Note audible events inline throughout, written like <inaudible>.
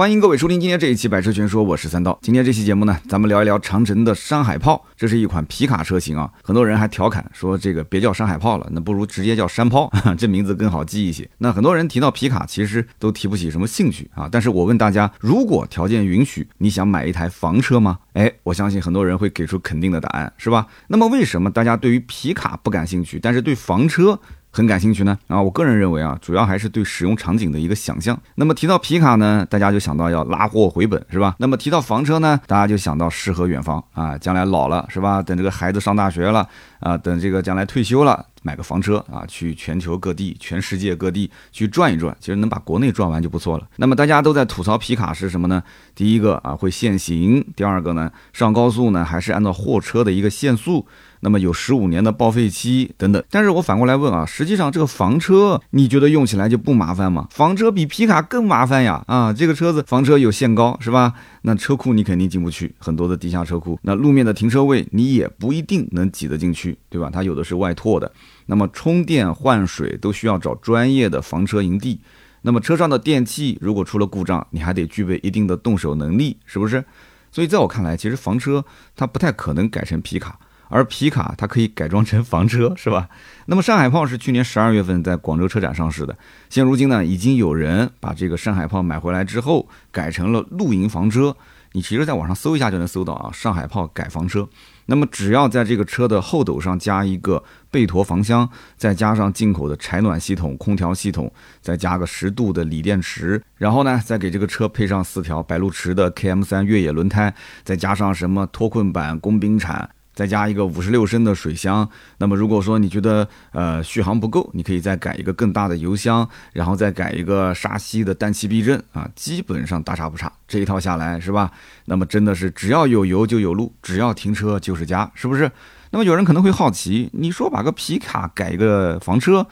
欢迎各位收听今天这一期《百车全说》，我是三刀。今天这期节目呢，咱们聊一聊长城的山海炮，这是一款皮卡车型啊。很多人还调侃说这个别叫山海炮了，那不如直接叫山炮，<laughs> 这名字更好记一些。那很多人提到皮卡，其实都提不起什么兴趣啊。但是我问大家，如果条件允许，你想买一台房车吗？哎，我相信很多人会给出肯定的答案，是吧？那么为什么大家对于皮卡不感兴趣，但是对房车？很感兴趣呢啊，我个人认为啊，主要还是对使用场景的一个想象。那么提到皮卡呢，大家就想到要拉货回本，是吧？那么提到房车呢，大家就想到诗和远方啊，将来老了是吧？等这个孩子上大学了啊，等这个将来退休了，买个房车啊，去全球各地、全世界各地去转一转，其实能把国内转完就不错了。那么大家都在吐槽皮卡是什么呢？第一个啊会限行，第二个呢上高速呢还是按照货车的一个限速。那么有十五年的报废期等等，但是我反过来问啊，实际上这个房车你觉得用起来就不麻烦吗？房车比皮卡更麻烦呀！啊，这个车子房车有限高是吧？那车库你肯定进不去，很多的地下车库，那路面的停车位你也不一定能挤得进去，对吧？它有的是外拓的，那么充电换水都需要找专业的房车营地，那么车上的电器如果出了故障，你还得具备一定的动手能力，是不是？所以在我看来，其实房车它不太可能改成皮卡。而皮卡它可以改装成房车，是吧？那么上海炮是去年十二月份在广州车展上市的，现如今呢，已经有人把这个上海炮买回来之后改成了露营房车。你其实在网上搜一下就能搜到啊，上海炮改房车。那么只要在这个车的后斗上加一个背驮房箱，再加上进口的柴暖系统、空调系统，再加个十度的锂电池，然后呢，再给这个车配上四条白鹿驰的 KM3 越野轮胎，再加上什么脱困板、工兵铲。再加一个五十六升的水箱，那么如果说你觉得呃续航不够，你可以再改一个更大的油箱，然后再改一个沙溪的氮气避震啊，基本上大差不差。这一套下来是吧？那么真的是只要有油就有路，只要停车就是家，是不是？那么有人可能会好奇，你说把个皮卡改一个房车，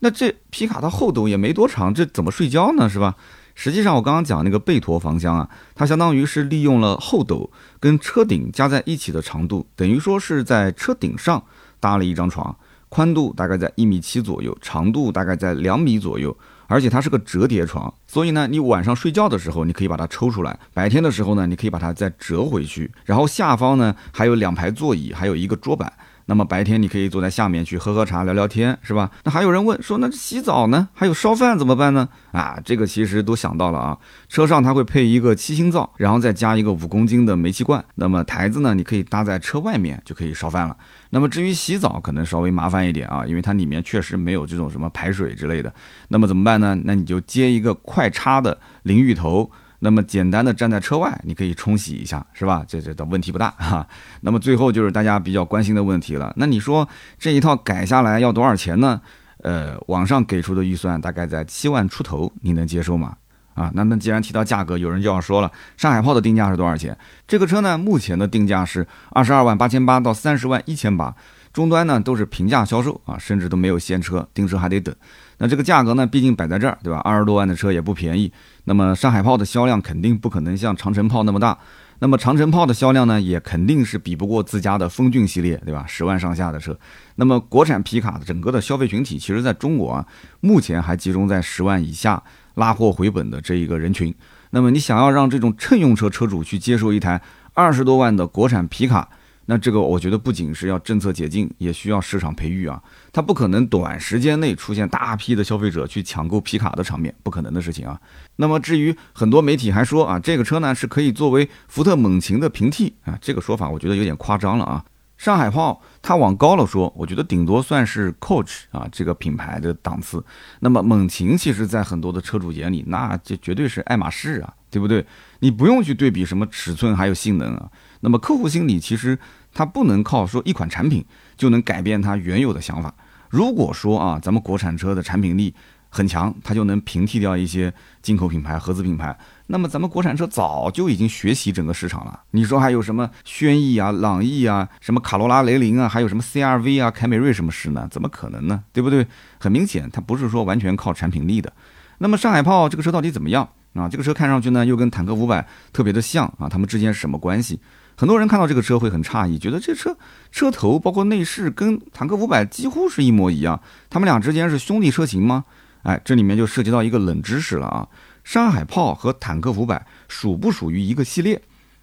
那这皮卡的后斗也没多长，这怎么睡觉呢？是吧？实际上，我刚刚讲那个背陀房箱啊，它相当于是利用了后斗跟车顶加在一起的长度，等于说是在车顶上搭了一张床，宽度大概在一米七左右，长度大概在两米左右，而且它是个折叠床，所以呢，你晚上睡觉的时候你可以把它抽出来，白天的时候呢，你可以把它再折回去，然后下方呢还有两排座椅，还有一个桌板。那么白天你可以坐在下面去喝喝茶、聊聊天，是吧？那还有人问说，那洗澡呢？还有烧饭怎么办呢？啊，这个其实都想到了啊。车上它会配一个七星灶，然后再加一个五公斤的煤气罐。那么台子呢，你可以搭在车外面就可以烧饭了。那么至于洗澡，可能稍微麻烦一点啊，因为它里面确实没有这种什么排水之类的。那么怎么办呢？那你就接一个快插的淋浴头。那么简单的站在车外，你可以冲洗一下，是吧？这这的问题不大哈。那么最后就是大家比较关心的问题了，那你说这一套改下来要多少钱呢？呃，网上给出的预算大概在七万出头，你能接受吗？啊，那那既然提到价格，有人就要说了，上海炮的定价是多少钱？这个车呢，目前的定价是二十二万八千八到三十万一千八，终端呢都是平价销售啊，甚至都没有现车，订车还得等。那这个价格呢，毕竟摆在这儿，对吧？二十多万的车也不便宜。那么上海炮的销量肯定不可能像长城炮那么大。那么长城炮的销量呢，也肯定是比不过自家的风骏系列，对吧？十万上下的车。那么国产皮卡的整个的消费群体，其实在中国啊，目前还集中在十万以下拉货回本的这一个人群。那么你想要让这种乘用车车主去接受一台二十多万的国产皮卡？那这个我觉得不仅是要政策解禁，也需要市场培育啊。它不可能短时间内出现大批的消费者去抢购皮卡的场面，不可能的事情啊。那么至于很多媒体还说啊，这个车呢是可以作为福特猛禽的平替啊，这个说法我觉得有点夸张了啊。上海炮它往高了说，我觉得顶多算是 Coach 啊这个品牌的档次。那么猛禽其实，在很多的车主眼里，那这绝对是爱马仕啊，对不对？你不用去对比什么尺寸还有性能啊。那么客户心里其实它不能靠说一款产品就能改变它原有的想法。如果说啊，咱们国产车的产品力很强，它就能平替掉一些进口品牌、合资品牌，那么咱们国产车早就已经学习整个市场了。你说还有什么轩逸啊、朗逸啊、什么卡罗拉、雷凌啊，还有什么 CRV 啊、凯美瑞什么事呢？怎么可能呢？对不对？很明显，它不是说完全靠产品力的。那么上海炮这个车到底怎么样啊？这个车看上去呢，又跟坦克五百特别的像啊，它们之间是什么关系？很多人看到这个车会很诧异，觉得这车车头包括内饰跟坦克五百几乎是一模一样，他们俩之间是兄弟车型吗？哎，这里面就涉及到一个冷知识了啊！山海炮和坦克五百属不属于一个系列？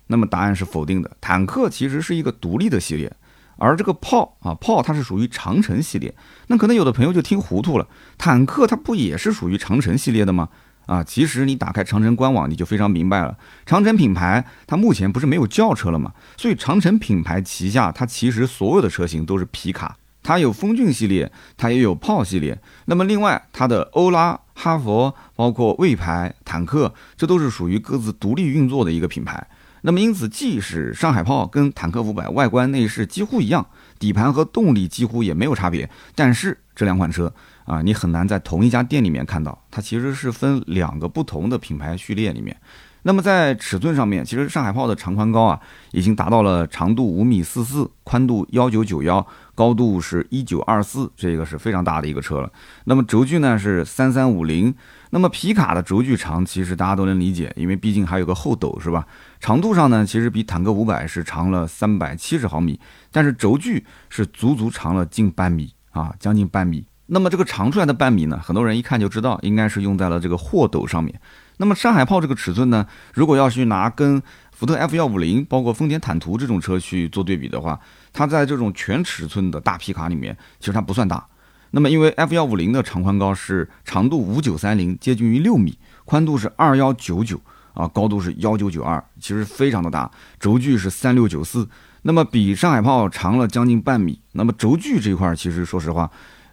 那么答案是否定的。坦克其实是一个独立的系列，而这个炮啊炮它是属于长城系列。那可能有的朋友就听糊涂了，坦克它不也是属于长城系列的吗？啊，其实你打开长城官网，你就非常明白了。长城品牌它目前不是没有轿车了吗？所以长城品牌旗下它其实所有的车型都是皮卡，它有风骏系列，它也有炮系列。那么另外它的欧拉、哈佛，包括魏牌坦克，这都是属于各自独立运作的一个品牌。那么因此，即使上海炮跟坦克五百外观内饰几乎一样，底盘和动力几乎也没有差别，但是这两款车。啊，你很难在同一家店里面看到，它其实是分两个不同的品牌序列里面。那么在尺寸上面，其实上海炮的长宽高啊，已经达到了长度五米四四，宽度幺九九幺，高度是一九二四，这个是非常大的一个车了。那么轴距呢是三三五零，那么皮卡的轴距长，其实大家都能理解，因为毕竟还有个后斗是吧？长度上呢，其实比坦克五百是长了三百七十毫米，但是轴距是足足长了近半米啊，将近半米。那么这个长出来的半米呢，很多人一看就知道，应该是用在了这个货斗上面。那么山海炮这个尺寸呢，如果要去拿跟福特 F 幺五零，包括丰田坦途这种车去做对比的话，它在这种全尺寸的大皮卡里面，其实它不算大。那么因为 F 幺五零的长宽高是长度五九三零，接近于六米，宽度是二幺九九啊，高度是幺九九二，其实非常的大。轴距是三六九四，那么比上海炮长了将近半米。那么轴距这一块，其实说实话。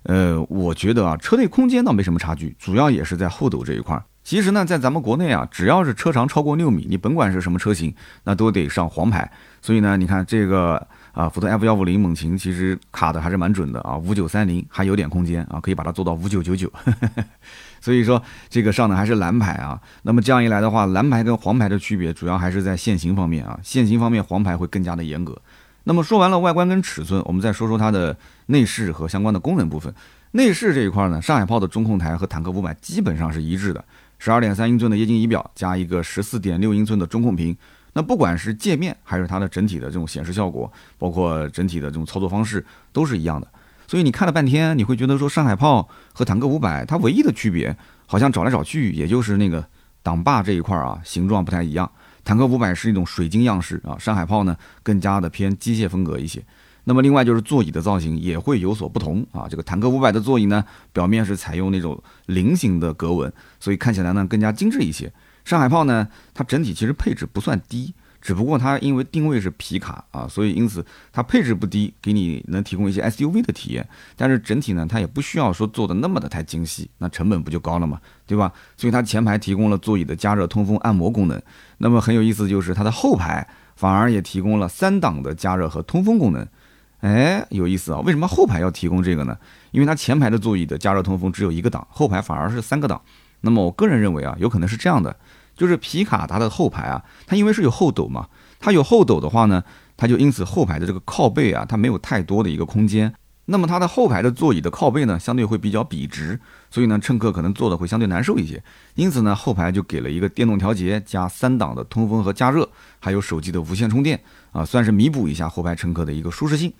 呃，我觉得啊，车内空间倒没什么差距，主要也是在后斗这一块。其实呢，在咱们国内啊，只要是车长超过六米，你甭管是什么车型，那都得上黄牌。所以呢，你看这个啊，福特 F 幺五零猛禽其实卡的还是蛮准的啊，五九三零还有点空间啊，可以把它做到五九九九。<laughs> 所以说这个上的还是蓝牌啊。那么这样一来的话，蓝牌跟黄牌的区别主要还是在限行方面啊，限行方面黄牌会更加的严格。那么说完了外观跟尺寸，我们再说说它的内饰和相关的功能部分。内饰这一块呢，上海炮的中控台和坦克五百基本上是一致的，十二点三英寸的液晶仪表加一个十四点六英寸的中控屏。那不管是界面还是它的整体的这种显示效果，包括整体的这种操作方式都是一样的。所以你看了半天，你会觉得说上海炮和坦克五百它唯一的区别，好像找来找去也就是那个挡把这一块啊，形状不太一样。坦克五百是一种水晶样式啊，上海炮呢更加的偏机械风格一些。那么另外就是座椅的造型也会有所不同啊。这个坦克五百的座椅呢，表面是采用那种菱形的格纹，所以看起来呢更加精致一些。上海炮呢，它整体其实配置不算低。只不过它因为定位是皮卡啊，所以因此它配置不低，给你能提供一些 SUV 的体验。但是整体呢，它也不需要说做的那么的太精细，那成本不就高了嘛，对吧？所以它前排提供了座椅的加热、通风、按摩功能。那么很有意思就是它的后排反而也提供了三档的加热和通风功能。哎，有意思啊！为什么后排要提供这个呢？因为它前排的座椅的加热通风只有一个档，后排反而是三个档。那么我个人认为啊，有可能是这样的。就是皮卡它的后排啊，它因为是有后斗嘛，它有后斗的话呢，它就因此后排的这个靠背啊，它没有太多的一个空间。那么它的后排的座椅的靠背呢，相对会比较笔直，所以呢，乘客可能坐的会相对难受一些。因此呢，后排就给了一个电动调节加三档的通风和加热，还有手机的无线充电啊，算是弥补一下后排乘客的一个舒适性。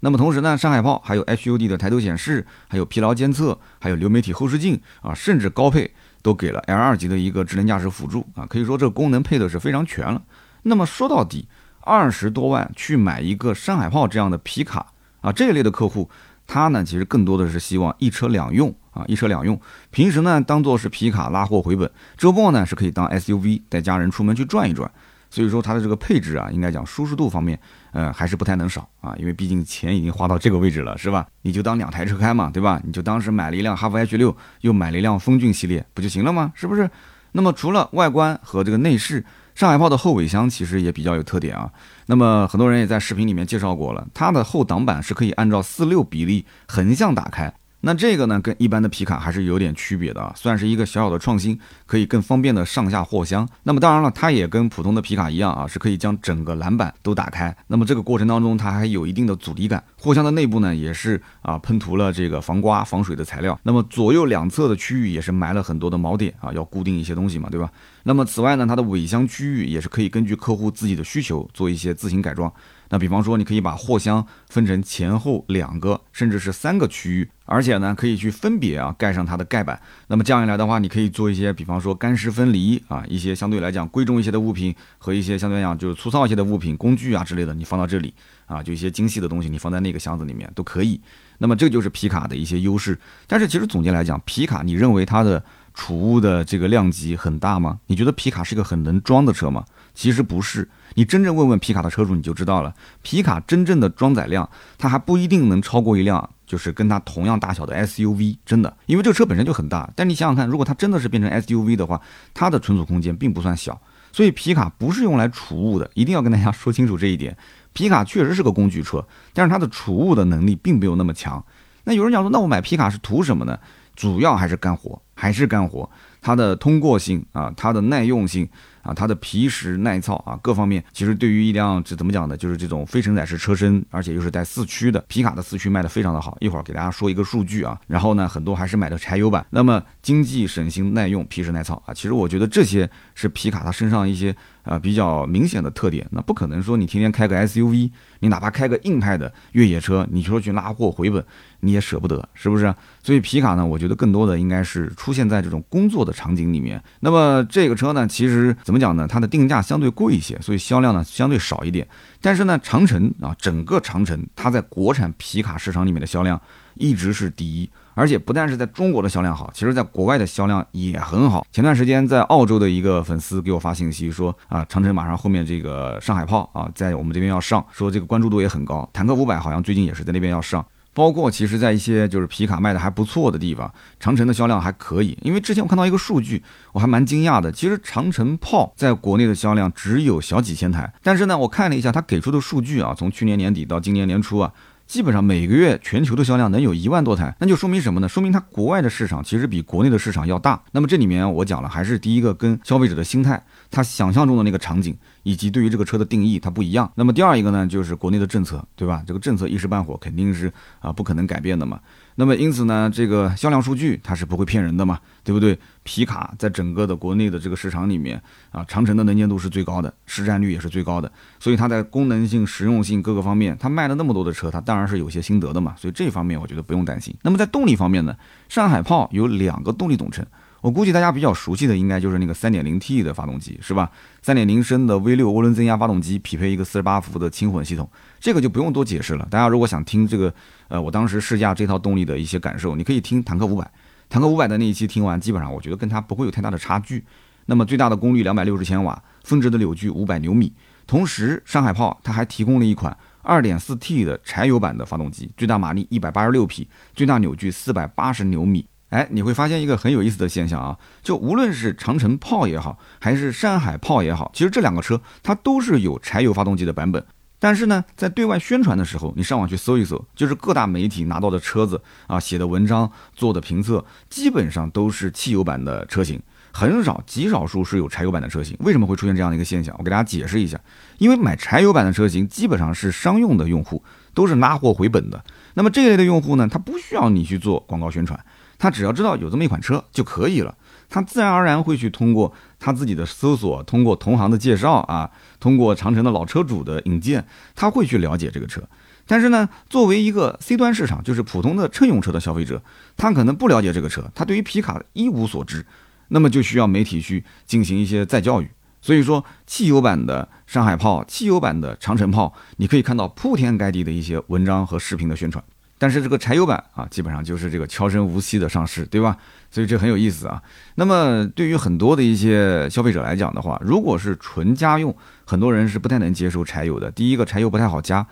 那么同时呢，上海炮还有 HUD 的抬头显示，还有疲劳监测，还有流媒体后视镜啊，甚至高配。都给了 L 二级的一个智能驾驶辅助啊，可以说这个功能配的是非常全了。那么说到底，二十多万去买一个山海炮这样的皮卡啊，这一类的客户，他呢其实更多的是希望一车两用啊，一车两用。平时呢当做是皮卡拉货回本，周末呢是可以当 SUV 带家人出门去转一转。所以说它的这个配置啊，应该讲舒适度方面，呃，还是不太能少啊，因为毕竟钱已经花到这个位置了，是吧？你就当两台车开嘛，对吧？你就当时买了一辆哈弗 H 六，又买了一辆风骏系列，不就行了吗？是不是？<laughs> 那么除了外观和这个内饰，上海炮的后尾箱其实也比较有特点啊。那么很多人也在视频里面介绍过了，它的后挡板是可以按照四六比例横向打开。那这个呢，跟一般的皮卡还是有点区别的啊，算是一个小小的创新，可以更方便的上下货箱。那么当然了，它也跟普通的皮卡一样啊，是可以将整个篮板都打开。那么这个过程当中，它还有一定的阻力感，货箱的内部呢也是啊喷涂了这个防刮防水的材料，那么左右两侧的区域也是埋了很多的锚点啊，要固定一些东西嘛，对吧？那么此外呢，它的尾箱区域也是可以根据客户自己的需求做一些自行改装。那比方说，你可以把货箱分成前后两个，甚至是三个区域，而且呢，可以去分别啊盖上它的盖板。那么这样一来的话，你可以做一些，比方说干湿分离啊，一些相对来讲贵重一些的物品和一些相对来讲就是粗糙一些的物品、工具啊之类的，你放到这里啊，就一些精细的东西，你放在那个箱子里面都可以。那么这就是皮卡的一些优势。但是其实总结来讲，皮卡你认为它的储物的这个量级很大吗？你觉得皮卡是一个很能装的车吗？其实不是。你真正问问皮卡的车主，你就知道了。皮卡真正的装载量，它还不一定能超过一辆就是跟它同样大小的 SUV，真的，因为这个车本身就很大。但你想想看，如果它真的是变成 SUV 的话，它的存储空间并不算小。所以皮卡不是用来储物的，一定要跟大家说清楚这一点。皮卡确实是个工具车，但是它的储物的能力并没有那么强。那有人讲说，那我买皮卡是图什么呢？主要还是干活，还是干活。它的通过性啊，它的耐用性。啊，它的皮实耐操啊，各方面其实对于一辆这怎么讲呢？就是这种非承载式车身，而且又是带四驱的皮卡的四驱卖的非常的好。一会儿给大家说一个数据啊，然后呢，很多还是买的柴油版。那么经济省心耐用，皮实耐操啊，其实我觉得这些是皮卡它身上一些啊比较明显的特点。那不可能说你天天开个 SUV，你哪怕开个硬派的越野车，你说去拉货回本。你也舍不得，是不是？所以皮卡呢，我觉得更多的应该是出现在这种工作的场景里面。那么这个车呢，其实怎么讲呢？它的定价相对贵一些，所以销量呢相对少一点。但是呢，长城啊，整个长城它在国产皮卡市场里面的销量一直是第一，而且不但是在中国的销量好，其实在国外的销量也很好。前段时间在澳洲的一个粉丝给我发信息说啊，长城马上后面这个上海炮啊，在我们这边要上，说这个关注度也很高。坦克五百好像最近也是在那边要上。包括其实，在一些就是皮卡卖的还不错的地方，长城的销量还可以。因为之前我看到一个数据，我还蛮惊讶的。其实长城炮在国内的销量只有小几千台，但是呢，我看了一下他给出的数据啊，从去年年底到今年年初啊，基本上每个月全球的销量能有一万多台，那就说明什么呢？说明它国外的市场其实比国内的市场要大。那么这里面我讲了，还是第一个跟消费者的心态，他想象中的那个场景。以及对于这个车的定义，它不一样。那么第二一个呢，就是国内的政策，对吧？这个政策一时半会肯定是啊不可能改变的嘛。那么因此呢，这个销量数据它是不会骗人的嘛，对不对？皮卡在整个的国内的这个市场里面啊，长城的能见度是最高的，市占率也是最高的，所以它在功能性、实用性各个方面，它卖了那么多的车，它当然是有些心得的嘛。所以这方面我觉得不用担心。那么在动力方面呢，上海炮有两个动力总成。我估计大家比较熟悉的应该就是那个 3.0T 的发动机，是吧？3.0升的 V6 涡轮增压发动机匹配一个48伏的轻混系统，这个就不用多解释了。大家如果想听这个，呃，我当时试驾这套动力的一些感受，你可以听坦克500，坦克500的那一期听完，基本上我觉得跟它不会有太大的差距。那么最大的功率260千瓦，峰值的扭矩500牛米。同时，上海炮它还提供了一款 2.4T 的柴油版的发动机，最大马力186匹，最大扭矩480牛米。哎，你会发现一个很有意思的现象啊，就无论是长城炮也好，还是山海炮也好，其实这两个车它都是有柴油发动机的版本。但是呢，在对外宣传的时候，你上网去搜一搜，就是各大媒体拿到的车子啊，写的文章、做的评测，基本上都是汽油版的车型，很少极少数是有柴油版的车型。为什么会出现这样的一个现象？我给大家解释一下，因为买柴油版的车型基本上是商用的用户，都是拉货回本的。那么这一类的用户呢，他不需要你去做广告宣传。他只要知道有这么一款车就可以了，他自然而然会去通过他自己的搜索，通过同行的介绍啊，通过长城的老车主的引荐，他会去了解这个车。但是呢，作为一个 C 端市场，就是普通的乘用车的消费者，他可能不了解这个车，他对于皮卡一无所知，那么就需要媒体去进行一些再教育。所以说，汽油版的上海炮，汽油版的长城炮，你可以看到铺天盖地的一些文章和视频的宣传。但是这个柴油版啊，基本上就是这个悄声无息的上市，对吧？所以这很有意思啊。那么对于很多的一些消费者来讲的话，如果是纯家用，很多人是不太能接受柴油的。第一个，柴油不太好加。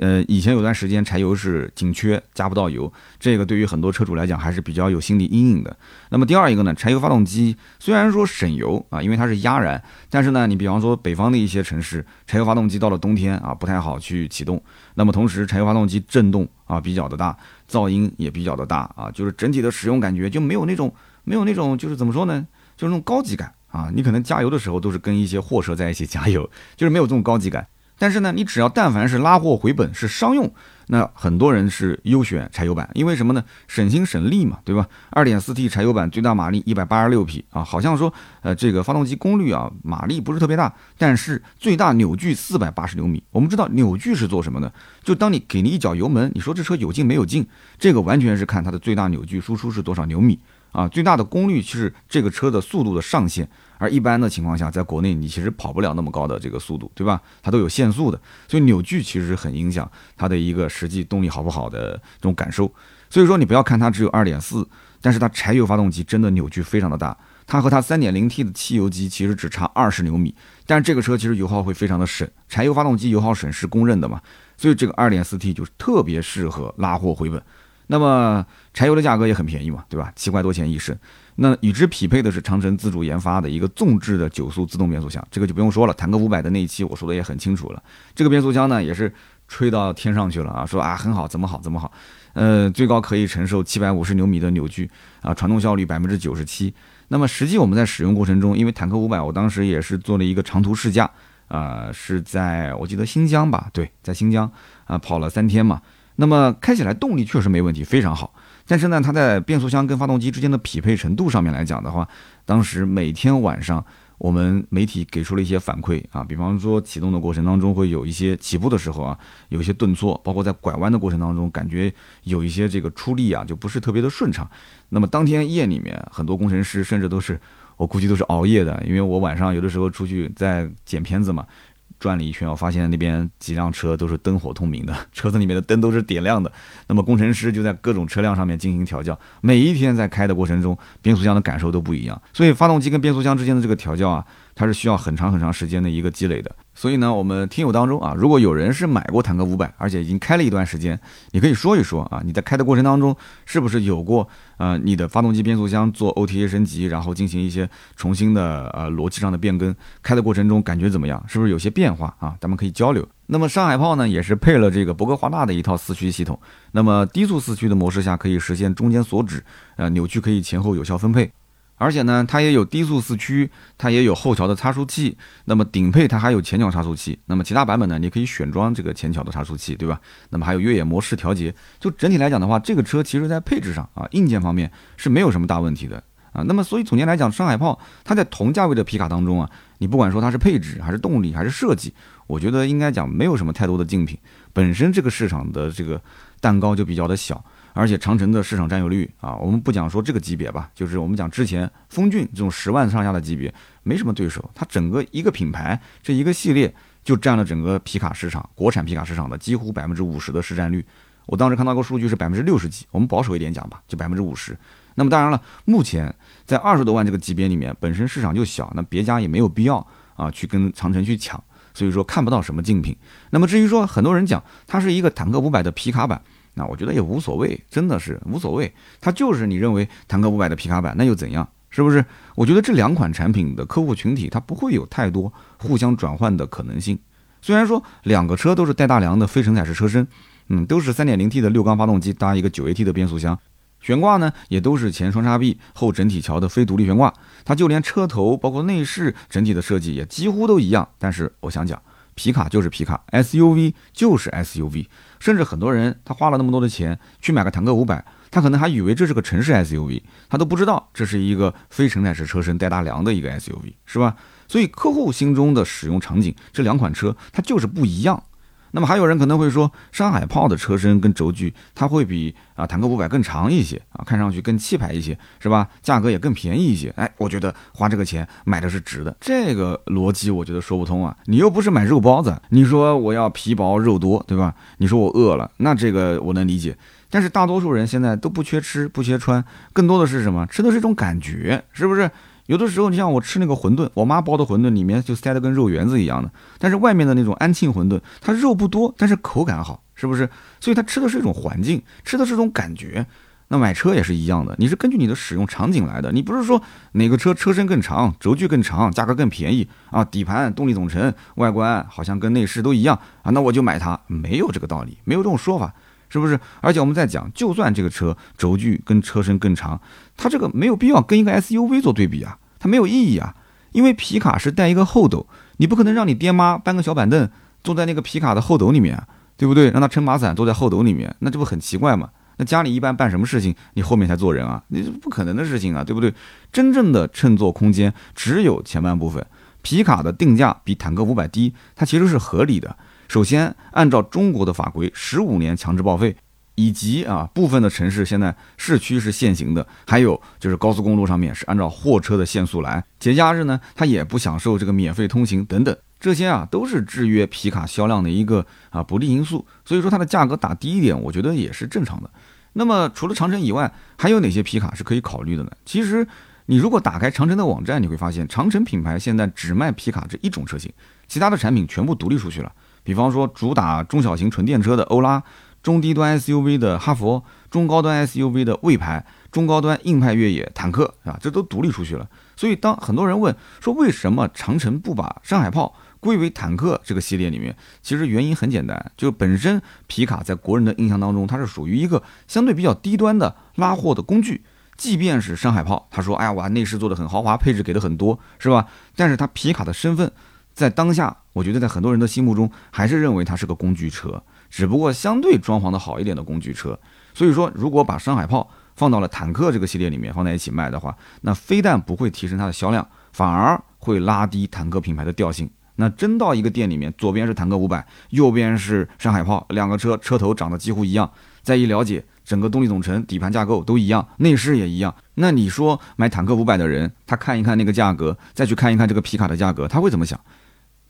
呃，以前有段时间柴油是紧缺，加不到油，这个对于很多车主来讲还是比较有心理阴影的。那么第二一个呢，柴油发动机虽然说省油啊，因为它是压燃，但是呢，你比方说北方的一些城市，柴油发动机到了冬天啊不太好去启动。那么同时，柴油发动机震动啊比较的大，噪音也比较的大啊，就是整体的使用感觉就没有那种没有那种就是怎么说呢，就是那种高级感啊。你可能加油的时候都是跟一些货车在一起加油，就是没有这种高级感。但是呢，你只要但凡是拉货回本是商用，那很多人是优选柴油版，因为什么呢？省心省力嘛，对吧？二点四 T 柴油版最大马力一百八十六匹啊，好像说呃这个发动机功率啊马力不是特别大，但是最大扭矩四百八十牛米。我们知道扭矩是做什么的？就当你给你一脚油门，你说这车有劲没有劲？这个完全是看它的最大扭矩输出是多少牛米啊，最大的功率是这个车的速度的上限。而一般的情况下，在国内你其实跑不了那么高的这个速度，对吧？它都有限速的，所以扭矩其实很影响它的一个实际动力好不好的这种感受。所以说你不要看它只有二点四，但是它柴油发动机真的扭矩非常的大，它和它三点零 T 的汽油机其实只差二十牛米，但是这个车其实油耗会非常的省，柴油发动机油耗省是公认的嘛，所以这个二点四 T 就特别适合拉货回本。那么柴油的价格也很便宜嘛，对吧？七块多钱一升。那与之匹配的是长城自主研发的一个纵置的九速自动变速箱，这个就不用说了。坦克五百的那一期我说的也很清楚了，这个变速箱呢也是吹到天上去了啊，说啊很好，怎么好怎么好，呃，最高可以承受七百五十牛米的扭矩啊，传动效率百分之九十七。那么实际我们在使用过程中，因为坦克五百我当时也是做了一个长途试驾，啊，是在我记得新疆吧，对，在新疆啊跑了三天嘛，那么开起来动力确实没问题，非常好。但是呢，它在变速箱跟发动机之间的匹配程度上面来讲的话，当时每天晚上我们媒体给出了一些反馈啊，比方说启动的过程当中会有一些起步的时候啊，有一些顿挫，包括在拐弯的过程当中，感觉有一些这个出力啊就不是特别的顺畅。那么当天夜里面，很多工程师甚至都是我估计都是熬夜的，因为我晚上有的时候出去在剪片子嘛。转了一圈，我发现那边几辆车都是灯火通明的，车子里面的灯都是点亮的。那么工程师就在各种车辆上面进行调教，每一天在开的过程中，变速箱的感受都不一样。所以发动机跟变速箱之间的这个调教啊。它是需要很长很长时间的一个积累的，所以呢，我们听友当中啊，如果有人是买过坦克五百，而且已经开了一段时间，你可以说一说啊，你在开的过程当中是不是有过呃你的发动机变速箱做 OTA 升级，然后进行一些重新的呃逻辑上的变更，开的过程中感觉怎么样？是不是有些变化啊？咱们可以交流。那么上海炮呢，也是配了这个博格华纳的一套四驱系统，那么低速四驱的模式下可以实现中间锁止，呃扭矩可以前后有效分配。而且呢，它也有低速四驱，它也有后桥的差速器。那么顶配它还有前桥差速器。那么其他版本呢，你可以选装这个前桥的差速器，对吧？那么还有越野模式调节。就整体来讲的话，这个车其实在配置上啊，硬件方面是没有什么大问题的啊。那么所以总结来讲，上海炮它在同价位的皮卡当中啊，你不管说它是配置还是动力还是设计，我觉得应该讲没有什么太多的竞品。本身这个市场的这个蛋糕就比较的小。而且长城的市场占有率啊，我们不讲说这个级别吧，就是我们讲之前风骏这种十万上下的级别，没什么对手。它整个一个品牌这一个系列就占了整个皮卡市场，国产皮卡市场的几乎百分之五十的市占率。我当时看到个数据是百分之六十几，我们保守一点讲吧，就百分之五十。那么当然了，目前在二十多万这个级别里面，本身市场就小，那别家也没有必要啊去跟长城去抢，所以说看不到什么竞品。那么至于说很多人讲它是一个坦克五百的皮卡版。那我觉得也无所谓，真的是无所谓。它就是你认为坦克五百的皮卡版，那又怎样？是不是？我觉得这两款产品的客户群体，它不会有太多互相转换的可能性。虽然说两个车都是带大梁的非承载式车身，嗯，都是 3.0T 的六缸发动机搭一个 9AT 的变速箱，悬挂呢也都是前双叉臂后整体桥的非独立悬挂，它就连车头包括内饰整体的设计也几乎都一样。但是我想讲，皮卡就是皮卡，SUV 就是 SUV。甚至很多人他花了那么多的钱去买个坦克五百，他可能还以为这是个城市 SUV，他都不知道这是一个非承载式车身带大梁的一个 SUV，是吧？所以客户心中的使用场景，这两款车它就是不一样。那么还有人可能会说，山海炮的车身跟轴距它会比啊坦克五百更长一些啊，看上去更气派一些，是吧？价格也更便宜一些。哎，我觉得花这个钱买的是值的。这个逻辑我觉得说不通啊！你又不是买肉包子，你说我要皮薄肉多，对吧？你说我饿了，那这个我能理解。但是大多数人现在都不缺吃不缺穿，更多的是什么？吃的是一种感觉，是不是？有的时候，你像我吃那个馄饨，我妈包的馄饨里面就塞的跟肉圆子一样的，但是外面的那种安庆馄饨，它肉不多，但是口感好，是不是？所以它吃的是一种环境，吃的是一种感觉。那买车也是一样的，你是根据你的使用场景来的，你不是说哪个车车身更长，轴距更长，价格更便宜啊，底盘、动力总成、外观好像跟内饰都一样啊，那我就买它，没有这个道理，没有这种说法。是不是？而且我们在讲，就算这个车轴距跟车身更长，它这个没有必要跟一个 SUV 做对比啊，它没有意义啊。因为皮卡是带一个后斗，你不可能让你爹妈搬个小板凳坐在那个皮卡的后斗里面，对不对？让他撑把伞坐在后斗里面，那这不很奇怪吗？那家里一般办什么事情，你后面才坐人啊？你不可能的事情啊，对不对？真正的乘坐空间只有前半部分。皮卡的定价比坦克五百低，它其实是合理的。首先，按照中国的法规，十五年强制报废，以及啊部分的城市现在市区是限行的，还有就是高速公路上面是按照货车的限速来。节假日呢，它也不享受这个免费通行等等。这些啊都是制约皮卡销量的一个啊不利因素，所以说它的价格打低一点，我觉得也是正常的。那么除了长城以外，还有哪些皮卡是可以考虑的呢？其实你如果打开长城的网站，你会发现长城品牌现在只卖皮卡这一种车型，其他的产品全部独立出去了。比方说主打中小型纯电车的欧拉，中低端 SUV 的哈弗，中高端 SUV 的魏牌，中高端硬派越野坦克啊，这都独立出去了。所以当很多人问说为什么长城不把山海炮？归为坦克这个系列里面，其实原因很简单，就本身皮卡在国人的印象当中，它是属于一个相对比较低端的拉货的工具。即便是山海炮，他说：“哎呀，我内饰做的很豪华，配置给的很多，是吧？”但是它皮卡的身份，在当下，我觉得在很多人的心目中，还是认为它是个工具车，只不过相对装潢的好一点的工具车。所以说，如果把山海炮放到了坦克这个系列里面放在一起卖的话，那非但不会提升它的销量，反而会拉低坦克品牌的调性。那真到一个店里面，左边是坦克五百，右边是山海炮，两个车车头长得几乎一样。再一了解，整个动力总成、底盘架构都一样，内饰也一样。那你说买坦克五百的人，他看一看那个价格，再去看一看这个皮卡的价格，他会怎么想？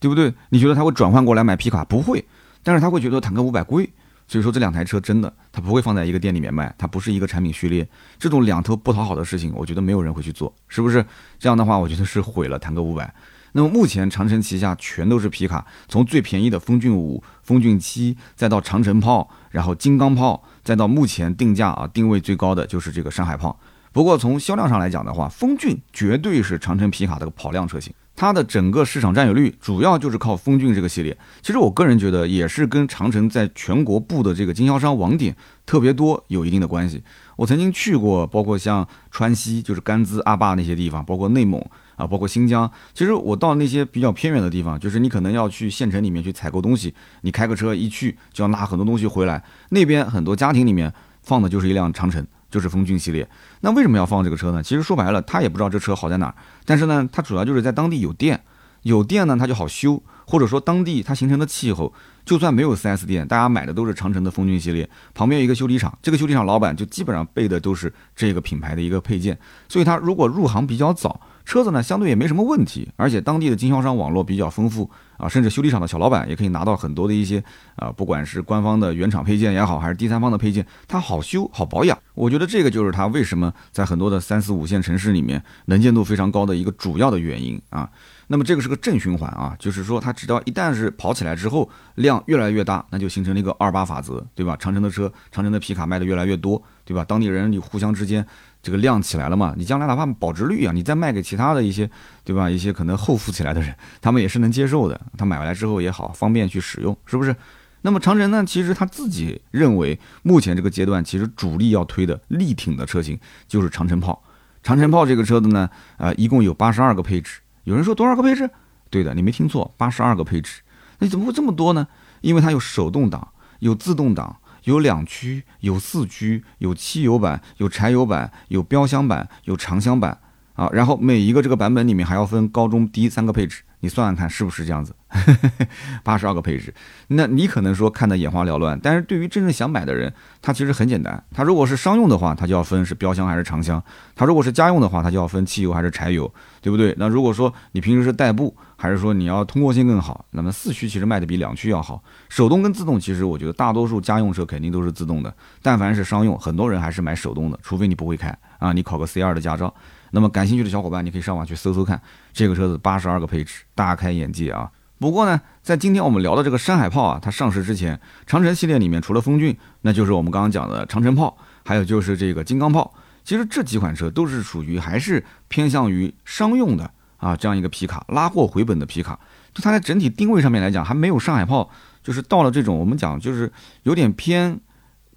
对不对？你觉得他会转换过来买皮卡？不会，但是他会觉得坦克五百贵。所以说这两台车真的，他不会放在一个店里面卖，它不是一个产品序列。这种两头不讨好的事情，我觉得没有人会去做，是不是？这样的话，我觉得是毁了坦克五百。那么目前长城旗下全都是皮卡，从最便宜的风骏五、风骏七，再到长城炮，然后金刚炮，再到目前定价啊定位最高的就是这个山海炮。不过从销量上来讲的话，风骏绝对是长城皮卡的跑量车型，它的整个市场占有率主要就是靠风骏这个系列。其实我个人觉得也是跟长城在全国布的这个经销商网点特别多有一定的关系。我曾经去过，包括像川西，就是甘孜、阿坝那些地方，包括内蒙。啊，包括新疆，其实我到那些比较偏远的地方，就是你可能要去县城里面去采购东西，你开个车一去就要拉很多东西回来。那边很多家庭里面放的就是一辆长城，就是风骏系列。那为什么要放这个车呢？其实说白了，他也不知道这车好在哪儿，但是呢，他主要就是在当地有店，有店呢他就好修，或者说当地它形成的气候，就算没有 4S 店，大家买的都是长城的风骏系列，旁边有一个修理厂，这个修理厂老板就基本上备的都是这个品牌的一个配件，所以他如果入行比较早。车子呢，相对也没什么问题，而且当地的经销商网络比较丰富啊，甚至修理厂的小老板也可以拿到很多的一些啊，不管是官方的原厂配件也好，还是第三方的配件，它好修好保养。我觉得这个就是它为什么在很多的三四五线城市里面能见度非常高的一个主要的原因啊。那么这个是个正循环啊，就是说它只要一旦是跑起来之后，量越来越大，那就形成了一个二八法则，对吧？长城的车、长城的皮卡卖的越来越多，对吧？当地人你互相之间。这个量起来了嘛？你将来哪怕保值率啊，你再卖给其他的一些，对吧？一些可能后富起来的人，他们也是能接受的。他买回来之后也好，方便去使用，是不是？那么长城呢？其实他自己认为，目前这个阶段其实主力要推的力挺的车型就是长城炮。长城炮这个车子呢，呃，一共有八十二个配置。有人说多少个配置？对的，你没听错，八十二个配置。那怎么会这么多呢？因为它有手动挡，有自动挡。有两驱，有四驱，有汽油版，有柴油版，有标箱版，有长箱版啊。然后每一个这个版本里面还要分高中低三个配置。你算算看是不是这样子？<laughs> 八十二个配置，那你可能说看得眼花缭乱，但是对于真正想买的人，他其实很简单。他如果是商用的话，他就要分是标箱还是长箱；他如果是家用的话，他就要分汽油还是柴油，对不对？那如果说你平时是代步，还是说你要通过性更好，那么四驱其实卖的比两驱要好。手动跟自动，其实我觉得大多数家用车肯定都是自动的，但凡是商用，很多人还是买手动的，除非你不会开啊，你考个 C 二的驾照。那么感兴趣的小伙伴，你可以上网去搜搜看，这个车子八十二个配置，大开眼界啊！不过呢，在今天我们聊的这个山海炮啊，它上市之前，长城系列里面除了风骏，那就是我们刚刚讲的长城炮，还有就是这个金刚炮。其实这几款车都是属于还是偏向于商用的啊，这样一个皮卡，拉货回本的皮卡。就它在整体定位上面来讲，还没有山海炮，就是到了这种我们讲就是有点偏，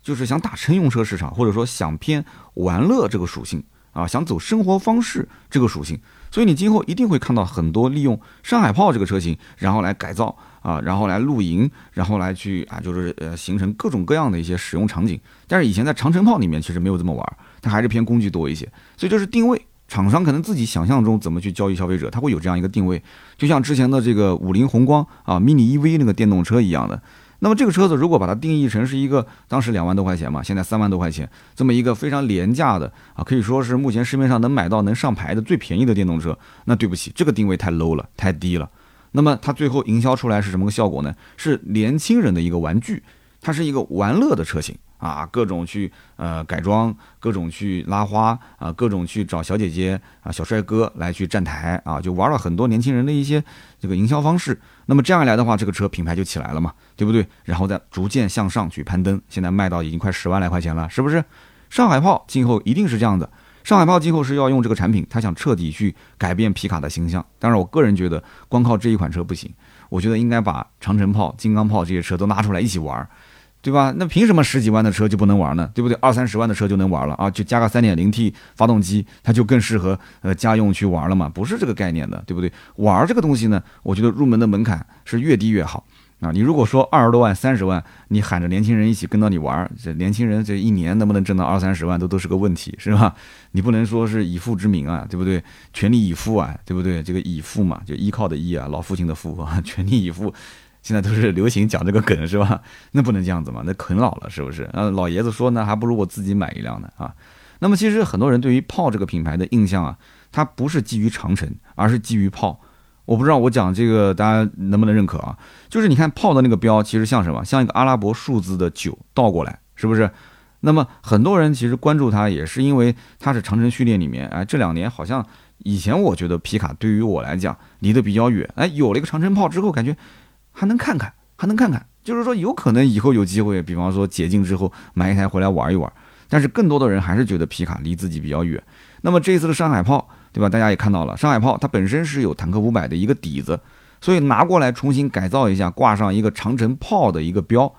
就是想打乘用车市场，或者说想偏玩乐这个属性。啊，想走生活方式这个属性，所以你今后一定会看到很多利用山海炮这个车型，然后来改造啊，然后来露营，然后来去啊，就是呃形成各种各样的一些使用场景。但是以前在长城炮里面其实没有这么玩，它还是偏工具多一些。所以这是定位，厂商可能自己想象中怎么去教育消费者，它会有这样一个定位，就像之前的这个五菱宏光啊，mini EV 那个电动车一样的。那么这个车子如果把它定义成是一个当时两万多块钱嘛，现在三万多块钱，这么一个非常廉价的啊，可以说是目前市面上能买到能上牌的最便宜的电动车，那对不起，这个定位太 low 了，太低了。那么它最后营销出来是什么个效果呢？是年轻人的一个玩具，它是一个玩乐的车型。啊，各种去呃改装，各种去拉花啊，各种去找小姐姐啊、小帅哥来去站台啊，就玩了很多年轻人的一些这个营销方式。那么这样一来的话，这个车品牌就起来了嘛，对不对？然后再逐渐向上去攀登，现在卖到已经快十万来块钱了，是不是？上海炮今后一定是这样的，上海炮今后是要用这个产品，它想彻底去改变皮卡的形象。当然，我个人觉得光靠这一款车不行，我觉得应该把长城炮、金刚炮这些车都拿出来一起玩。对吧？那凭什么十几万的车就不能玩呢？对不对？二三十万的车就能玩了啊？就加个三点零 T 发动机，它就更适合呃家用去玩了嘛？不是这个概念的，对不对？玩这个东西呢，我觉得入门的门槛是越低越好啊。你如果说二十多万、三十万，你喊着年轻人一起跟到你玩，这年轻人这一年能不能挣到二三十万都都是个问题，是吧？你不能说是以父之名啊，对不对？全力以赴啊，对不对？这个以父嘛，就依靠的依啊，老父亲的父啊，<laughs> 全力以赴。现在都是流行讲这个梗是吧？<laughs> 那不能这样子嘛，那啃老了是不是？啊，老爷子说呢，还不如我自己买一辆呢啊。那么其实很多人对于炮这个品牌的印象啊，它不是基于长城，而是基于炮。我不知道我讲这个大家能不能认可啊？就是你看炮的那个标，其实像什么？像一个阿拉伯数字的九倒过来，是不是？那么很多人其实关注它，也是因为它是长城序列里面，哎，这两年好像以前我觉得皮卡对于我来讲离得比较远，哎，有了一个长城炮之后，感觉。还能看看，还能看看，就是说有可能以后有机会，比方说解禁之后买一台回来玩一玩。但是更多的人还是觉得皮卡离自己比较远。那么这一次的上海炮，对吧？大家也看到了，上海炮它本身是有坦克五百的一个底子，所以拿过来重新改造一下，挂上一个长城炮的一个标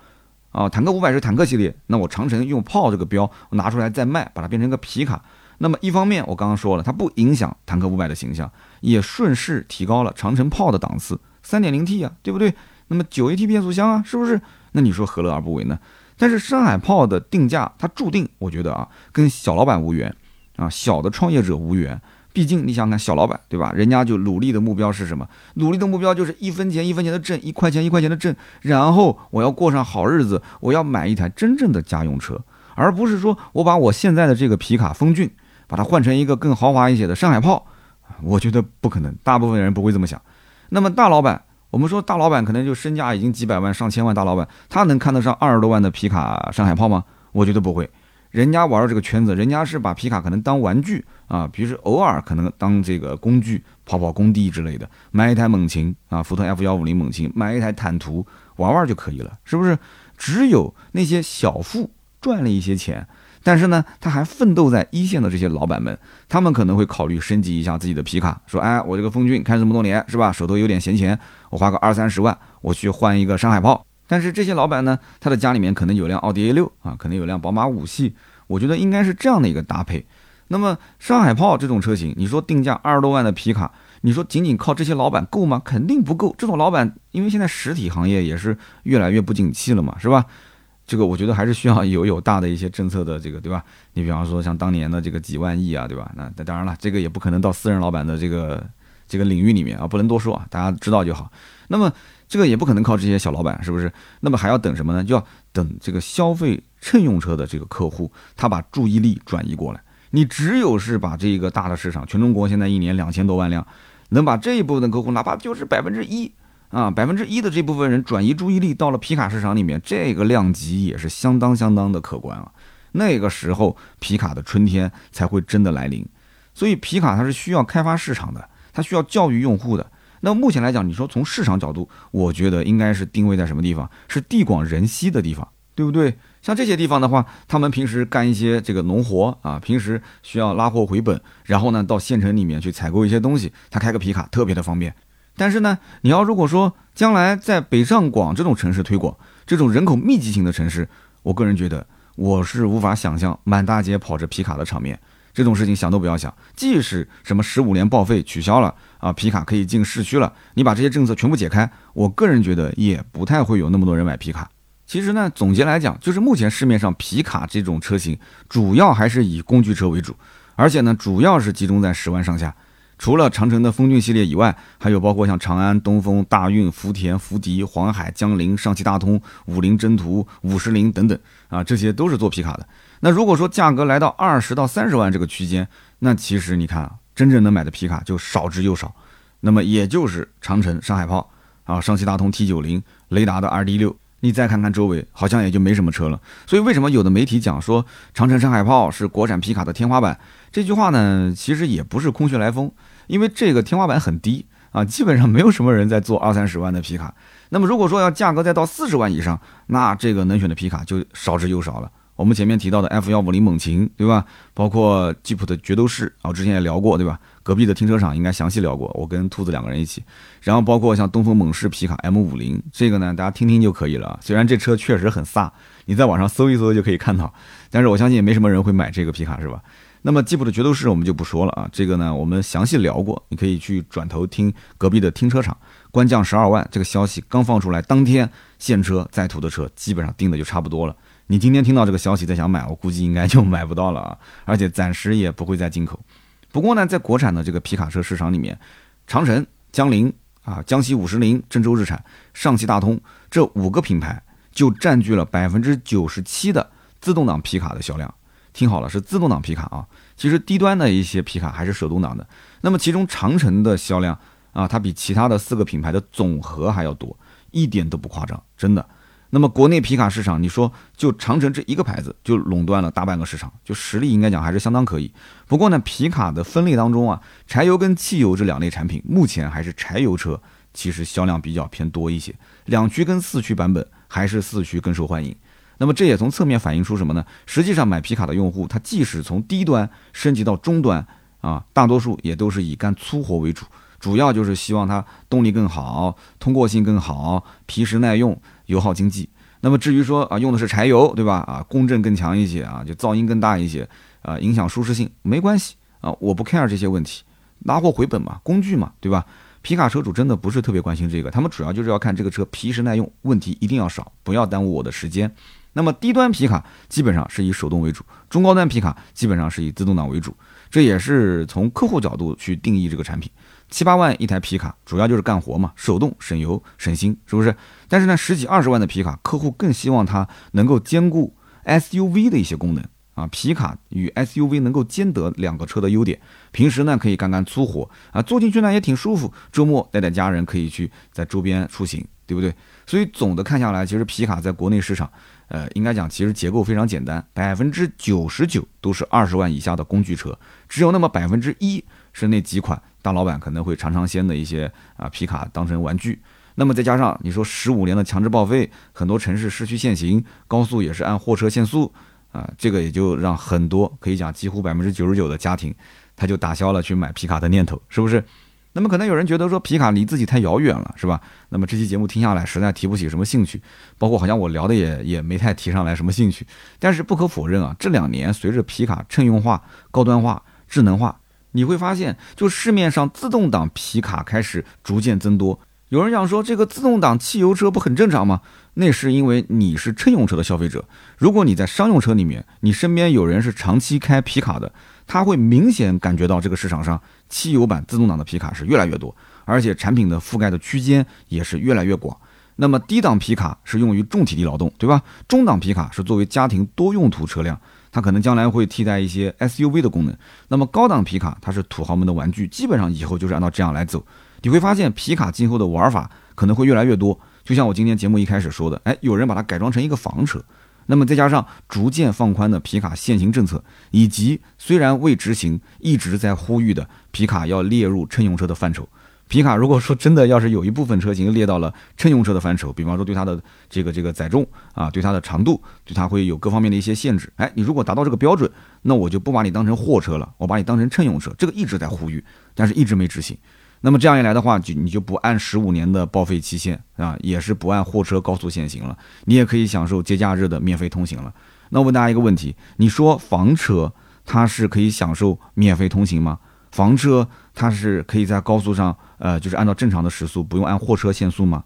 啊。坦克五百是坦克系列，那我长城用炮这个标拿出来再卖，把它变成一个皮卡。那么一方面我刚刚说了，它不影响坦克五百的形象，也顺势提高了长城炮的档次。三点零 T 啊，对不对？那么九 AT 变速箱啊，是不是？那你说何乐而不为呢？但是山海炮的定价，它注定我觉得啊，跟小老板无缘啊，小的创业者无缘。毕竟你想看小老板，对吧？人家就努力的目标是什么？努力的目标就是一分钱一分钱的挣，一块钱一块钱的挣。然后我要过上好日子，我要买一台真正的家用车，而不是说我把我现在的这个皮卡风骏，把它换成一个更豪华一些的山海炮。我觉得不可能，大部分人不会这么想。那么大老板，我们说大老板可能就身价已经几百万、上千万，大老板他能看得上二十多万的皮卡山海炮吗？我觉得不会。人家玩这个圈子，人家是把皮卡可能当玩具啊，比如偶尔可能当这个工具跑跑工地之类的，买一台猛禽啊，福特 F 幺五零猛禽，买一台坦途玩玩就可以了，是不是？只有那些小富赚了一些钱。但是呢，他还奋斗在一线的这些老板们，他们可能会考虑升级一下自己的皮卡，说，哎，我这个风骏开这么多年，是吧？手头有点闲钱，我花个二三十万，我去换一个山海炮。但是这些老板呢，他的家里面可能有辆奥迪 A 六啊，可能有辆宝马五系，我觉得应该是这样的一个搭配。那么山海炮这种车型，你说定价二十多万的皮卡，你说仅仅靠这些老板够吗？肯定不够。这种老板，因为现在实体行业也是越来越不景气了嘛，是吧？这个我觉得还是需要有有大的一些政策的这个，对吧？你比方说像当年的这个几万亿啊，对吧？那当然了，这个也不可能到私人老板的这个这个领域里面啊，不能多说啊，大家知道就好。那么这个也不可能靠这些小老板，是不是？那么还要等什么呢？就要等这个消费乘用车的这个客户，他把注意力转移过来。你只有是把这个大的市场，全中国现在一年两千多万辆，能把这一部分的客户，哪怕就是百分之一。啊，百分之一的这部分人转移注意力到了皮卡市场里面，这个量级也是相当相当的可观啊。那个时候，皮卡的春天才会真的来临。所以，皮卡它是需要开发市场的，它需要教育用户的。那目前来讲，你说从市场角度，我觉得应该是定位在什么地方？是地广人稀的地方，对不对？像这些地方的话，他们平时干一些这个农活啊，平时需要拉货回本，然后呢，到县城里面去采购一些东西，他开个皮卡特别的方便。但是呢，你要如果说将来在北上广这种城市推广，这种人口密集型的城市，我个人觉得我是无法想象满大街跑着皮卡的场面。这种事情想都不要想。即使什么十五年报废取消了啊，皮卡可以进市区了，你把这些政策全部解开，我个人觉得也不太会有那么多人买皮卡。其实呢，总结来讲，就是目前市面上皮卡这种车型，主要还是以工具车为主，而且呢，主要是集中在十万上下。除了长城的风骏系列以外，还有包括像长安、东风、大运、福田、福迪、黄海、江铃、上汽大通、五菱征途、五十铃等等啊，这些都是做皮卡的。那如果说价格来到二十到三十万这个区间，那其实你看啊，真正能买的皮卡就少之又少。那么也就是长城、上海炮啊，上汽大通 T 九零、雷达的 RD 六，你再看看周围，好像也就没什么车了。所以为什么有的媒体讲说长城、山海炮是国产皮卡的天花板？这句话呢，其实也不是空穴来风。因为这个天花板很低啊，基本上没有什么人在做二三十万的皮卡。那么如果说要价格再到四十万以上，那这个能选的皮卡就少之又少了。我们前面提到的 F 幺五零猛禽，对吧？包括吉普的决斗士，啊，我之前也聊过，对吧？隔壁的停车场应该详细聊过，我跟兔子两个人一起。然后包括像东风猛士皮卡 M 五零，这个呢大家听听就可以了。虽然这车确实很飒，你在网上搜一搜就可以看到，但是我相信也没什么人会买这个皮卡，是吧？那么吉普的决斗士我们就不说了啊，这个呢我们详细聊过，你可以去转头听隔壁的停车场官降十二万这个消息刚放出来，当天现车在途的车基本上定的就差不多了。你今天听到这个消息再想买，我估计应该就买不到了啊，而且暂时也不会再进口。不过呢，在国产的这个皮卡车市场里面，长城、江铃啊、江西五十铃、郑州日产、上汽大通这五个品牌就占据了百分之九十七的自动挡皮卡的销量。听好了，是自动挡皮卡啊。其实低端的一些皮卡还是手动挡的。那么其中长城的销量啊，它比其他的四个品牌的总和还要多，一点都不夸张，真的。那么国内皮卡市场，你说就长城这一个牌子就垄断了大半个市场，就实力应该讲还是相当可以。不过呢，皮卡的分类当中啊，柴油跟汽油这两类产品，目前还是柴油车其实销量比较偏多一些，两驱跟四驱版本还是四驱更受欢迎。那么这也从侧面反映出什么呢？实际上买皮卡的用户，他即使从低端升级到中端啊，大多数也都是以干粗活为主，主要就是希望它动力更好，通过性更好，皮实耐用，油耗经济。那么至于说啊，用的是柴油，对吧？啊，公正更强一些啊，就噪音更大一些啊，影响舒适性没关系啊，我不 care 这些问题，拉货回本嘛，工具嘛，对吧？皮卡车主真的不是特别关心这个，他们主要就是要看这个车皮实耐用，问题一定要少，不要耽误我的时间。那么低端皮卡基本上是以手动为主，中高端皮卡基本上是以自动挡为主，这也是从客户角度去定义这个产品。七八万一台皮卡，主要就是干活嘛，手动省油省心，是不是？但是呢，十几二十万的皮卡，客户更希望它能够兼顾 SUV 的一些功能啊，皮卡与 SUV 能够兼得两个车的优点，平时呢可以干干粗活啊，坐进去呢也挺舒服，周末带带家人可以去在周边出行，对不对？所以总的看下来，其实皮卡在国内市场。呃，应该讲，其实结构非常简单，百分之九十九都是二十万以下的工具车，只有那么百分之一是那几款大老板可能会尝尝鲜的一些啊皮卡当成玩具。那么再加上你说十五年的强制报废，很多城市市区限行，高速也是按货车限速啊，这个也就让很多可以讲几乎百分之九十九的家庭，他就打消了去买皮卡的念头，是不是？那么可能有人觉得说皮卡离自己太遥远了，是吧？那么这期节目听下来实在提不起什么兴趣，包括好像我聊的也也没太提上来什么兴趣。但是不可否认啊，这两年随着皮卡乘用化、高端化、智能化，你会发现就市面上自动挡皮卡开始逐渐增多。有人想说这个自动挡汽油车不很正常吗？那是因为你是乘用车的消费者。如果你在商用车里面，你身边有人是长期开皮卡的。他会明显感觉到这个市场上汽油版自动挡的皮卡是越来越多，而且产品的覆盖的区间也是越来越广。那么低档皮卡是用于重体力劳动，对吧？中档皮卡是作为家庭多用途车辆，它可能将来会替代一些 SUV 的功能。那么高档皮卡它是土豪们的玩具，基本上以后就是按照这样来走。你会发现皮卡今后的玩法可能会越来越多，就像我今天节目一开始说的，哎，有人把它改装成一个房车。那么再加上逐渐放宽的皮卡限行政策，以及虽然未执行，一直在呼吁的皮卡要列入乘用车的范畴。皮卡如果说真的要是有一部分车型列到了乘用车的范畴，比方说对它的这个这个载重啊，对它的长度，对它会有各方面的一些限制。哎，你如果达到这个标准，那我就不把你当成货车了，我把你当成乘用车。这个一直在呼吁，但是一直没执行。那么这样一来的话，就你就不按十五年的报废期限啊，也是不按货车高速限行了，你也可以享受节假日的免费通行了。那我问大家一个问题：你说房车它是可以享受免费通行吗？房车它是可以在高速上，呃，就是按照正常的时速，不用按货车限速吗？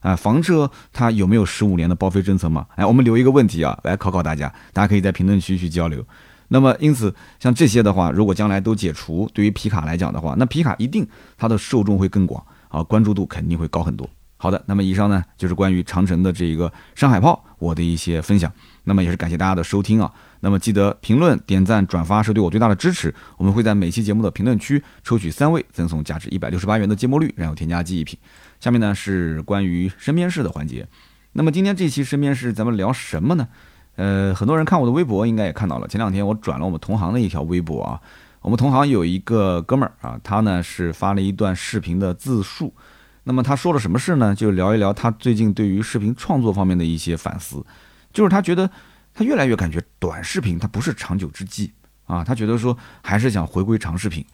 啊，房车它有没有十五年的报废政策吗？哎，我们留一个问题啊，来考考大家，大家可以在评论区去交流。那么，因此像这些的话，如果将来都解除，对于皮卡来讲的话，那皮卡一定它的受众会更广啊，关注度肯定会高很多。好的，那么以上呢就是关于长城的这一个山海炮我的一些分享。那么也是感谢大家的收听啊。那么记得评论、点赞、转发是对我最大的支持。我们会在每期节目的评论区抽取三位，赠送价值一百六十八元的芥末绿，然后添加剂一瓶。下面呢是关于身边事的环节。那么今天这期身边事咱们聊什么呢？呃，很多人看我的微博应该也看到了，前两天我转了我们同行的一条微博啊。我们同行有一个哥们儿啊，他呢是发了一段视频的自述。那么他说了什么事呢？就聊一聊他最近对于视频创作方面的一些反思。就是他觉得他越来越感觉短视频它不是长久之计啊，他觉得说还是想回归长视频。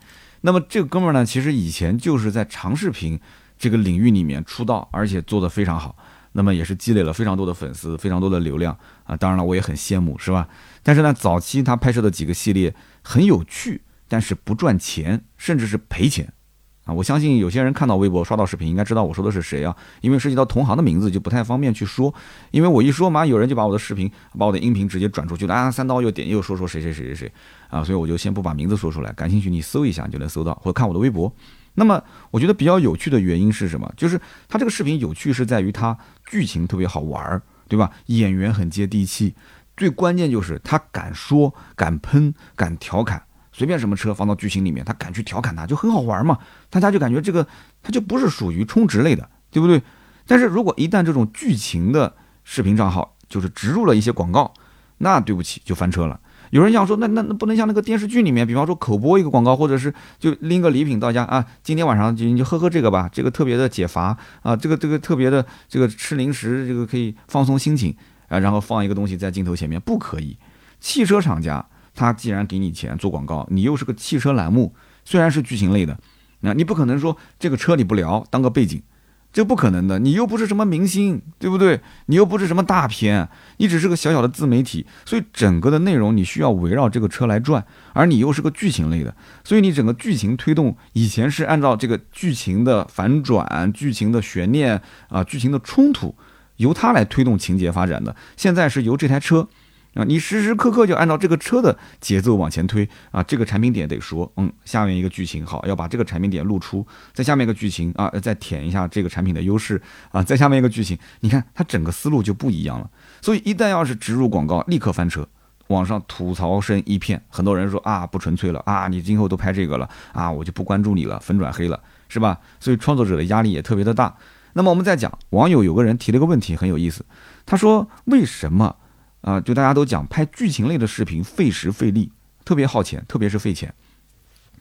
那么这个哥们儿呢，其实以前就是在长视频这个领域里面出道，而且做得非常好。那么也是积累了非常多的粉丝，非常多的流量啊。当然了，我也很羡慕，是吧？但是呢，早期他拍摄的几个系列很有趣，但是不赚钱，甚至是赔钱啊。我相信有些人看到微博刷到视频，应该知道我说的是谁啊？因为涉及到同行的名字，就不太方便去说。因为我一说嘛，有人就把我的视频、把我的音频直接转出去了啊。三刀又点又说说谁谁谁谁谁啊，所以我就先不把名字说出来。感兴趣你搜一下就能搜到，或者看我的微博。那么我觉得比较有趣的原因是什么？就是他这个视频有趣是在于他剧情特别好玩儿，对吧？演员很接地气，最关键就是他敢说、敢喷、敢调侃，随便什么车放到剧情里面，他敢去调侃他，就很好玩嘛。大家就感觉这个他就不是属于充值类的，对不对？但是如果一旦这种剧情的视频账号就是植入了一些广告，那对不起就翻车了。有人想说，那那那不能像那个电视剧里面，比方说口播一个广告，或者是就拎个礼品到家啊，今天晚上就你就喝喝这个吧，这个特别的解乏啊，这个这个特别的这个吃零食，这个可以放松心情啊，然后放一个东西在镜头前面，不可以。汽车厂家他既然给你钱做广告，你又是个汽车栏目，虽然是剧情类的，那你不可能说这个车你不聊当个背景。这不可能的，你又不是什么明星，对不对？你又不是什么大片，你只是个小小的自媒体，所以整个的内容你需要围绕这个车来转，而你又是个剧情类的，所以你整个剧情推动以前是按照这个剧情的反转、剧情的悬念啊、剧情的冲突，由它来推动情节发展的，现在是由这台车。啊，你时时刻刻就按照这个车的节奏往前推啊，这个产品点得说，嗯，下面一个剧情好，要把这个产品点露出，在下面一个剧情啊，再舔一下这个产品的优势啊，在下面一个剧情，你看它整个思路就不一样了。所以一旦要是植入广告，立刻翻车，网上吐槽声一片，很多人说啊，不纯粹了啊，你今后都拍这个了啊，我就不关注你了，粉转黑了，是吧？所以创作者的压力也特别的大。那么我们再讲，网友有个人提了个问题很有意思，他说为什么？啊，就大家都讲拍剧情类的视频费时费力，特别耗钱，特别是费钱。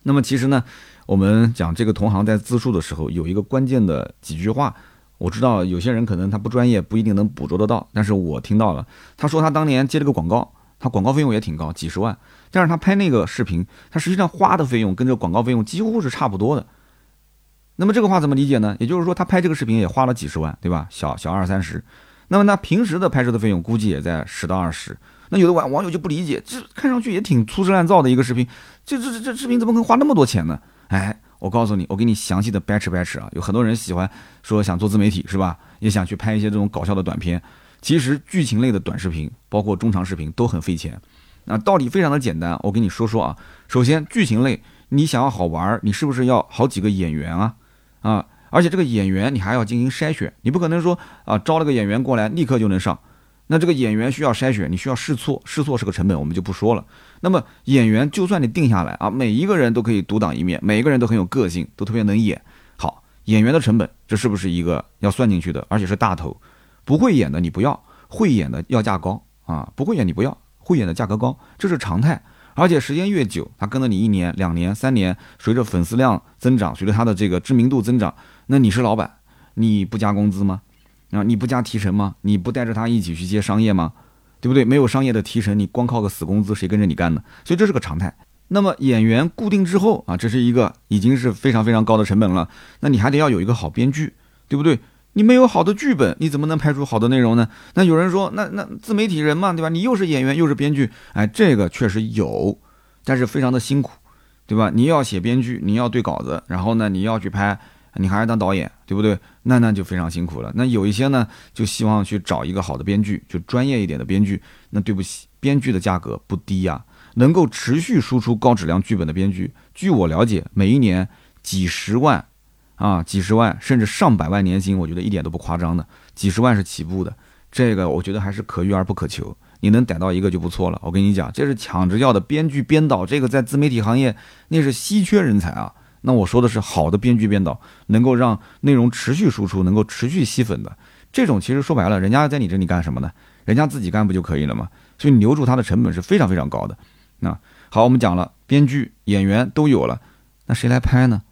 那么其实呢，我们讲这个同行在自述的时候有一个关键的几句话，我知道有些人可能他不专业，不一定能捕捉得到，但是我听到了。他说他当年接了个广告，他广告费用也挺高，几十万，但是他拍那个视频，他实际上花的费用跟这个广告费用几乎是差不多的。那么这个话怎么理解呢？也就是说他拍这个视频也花了几十万，对吧？小小二三十。那么，那平时的拍摄的费用估计也在十到二十。那有的网网友就不理解，这看上去也挺粗制滥造的一个视频，这这这这视频怎么能花那么多钱呢？哎，我告诉你，我给你详细的掰扯掰扯啊。有很多人喜欢说想做自媒体是吧？也想去拍一些这种搞笑的短片。其实剧情类的短视频，包括中长视频都很费钱。那道理非常的简单，我给你说说啊。首先，剧情类你想要好玩，你是不是要好几个演员啊？啊？而且这个演员你还要进行筛选，你不可能说啊招了个演员过来立刻就能上，那这个演员需要筛选，你需要试错，试错是个成本，我们就不说了。那么演员就算你定下来啊，每一个人都可以独当一面，每一个人都很有个性，都特别能演。好，演员的成本这是不是一个要算进去的？而且是大头，不会演的你不要，会演的要价高啊，不会演你不要，会演的价格高，这是常态。而且时间越久，他跟了你一年、两年、三年，随着粉丝量增长，随着他的这个知名度增长。那你是老板，你不加工资吗？啊，你不加提成吗？你不带着他一起去接商业吗？对不对？没有商业的提成，你光靠个死工资，谁跟着你干呢？所以这是个常态。那么演员固定之后啊，这是一个已经是非常非常高的成本了。那你还得要有一个好编剧，对不对？你没有好的剧本，你怎么能拍出好的内容呢？那有人说，那那自媒体人嘛，对吧？你又是演员又是编剧，哎，这个确实有。但是非常的辛苦，对吧？你要写编剧，你要对稿子，然后呢，你要去拍，你还是当导演，对不对？那那就非常辛苦了。那有一些呢，就希望去找一个好的编剧，就专业一点的编剧。那对不起，编剧的价格不低呀，能够持续输出高质量剧本的编剧，据我了解，每一年几十万。啊，几十万甚至上百万年薪，我觉得一点都不夸张的，几十万是起步的，这个我觉得还是可遇而不可求，你能逮到一个就不错了。我跟你讲，这是抢着要的编剧编导，这个在自媒体行业那是稀缺人才啊。那我说的是好的编剧编导，能够让内容持续输出，能够持续吸粉的这种，其实说白了，人家在你这里干什么呢？人家自己干不就可以了吗？所以留住他的成本是非常非常高的。那好，我们讲了编剧、演员都有了，那谁来拍呢？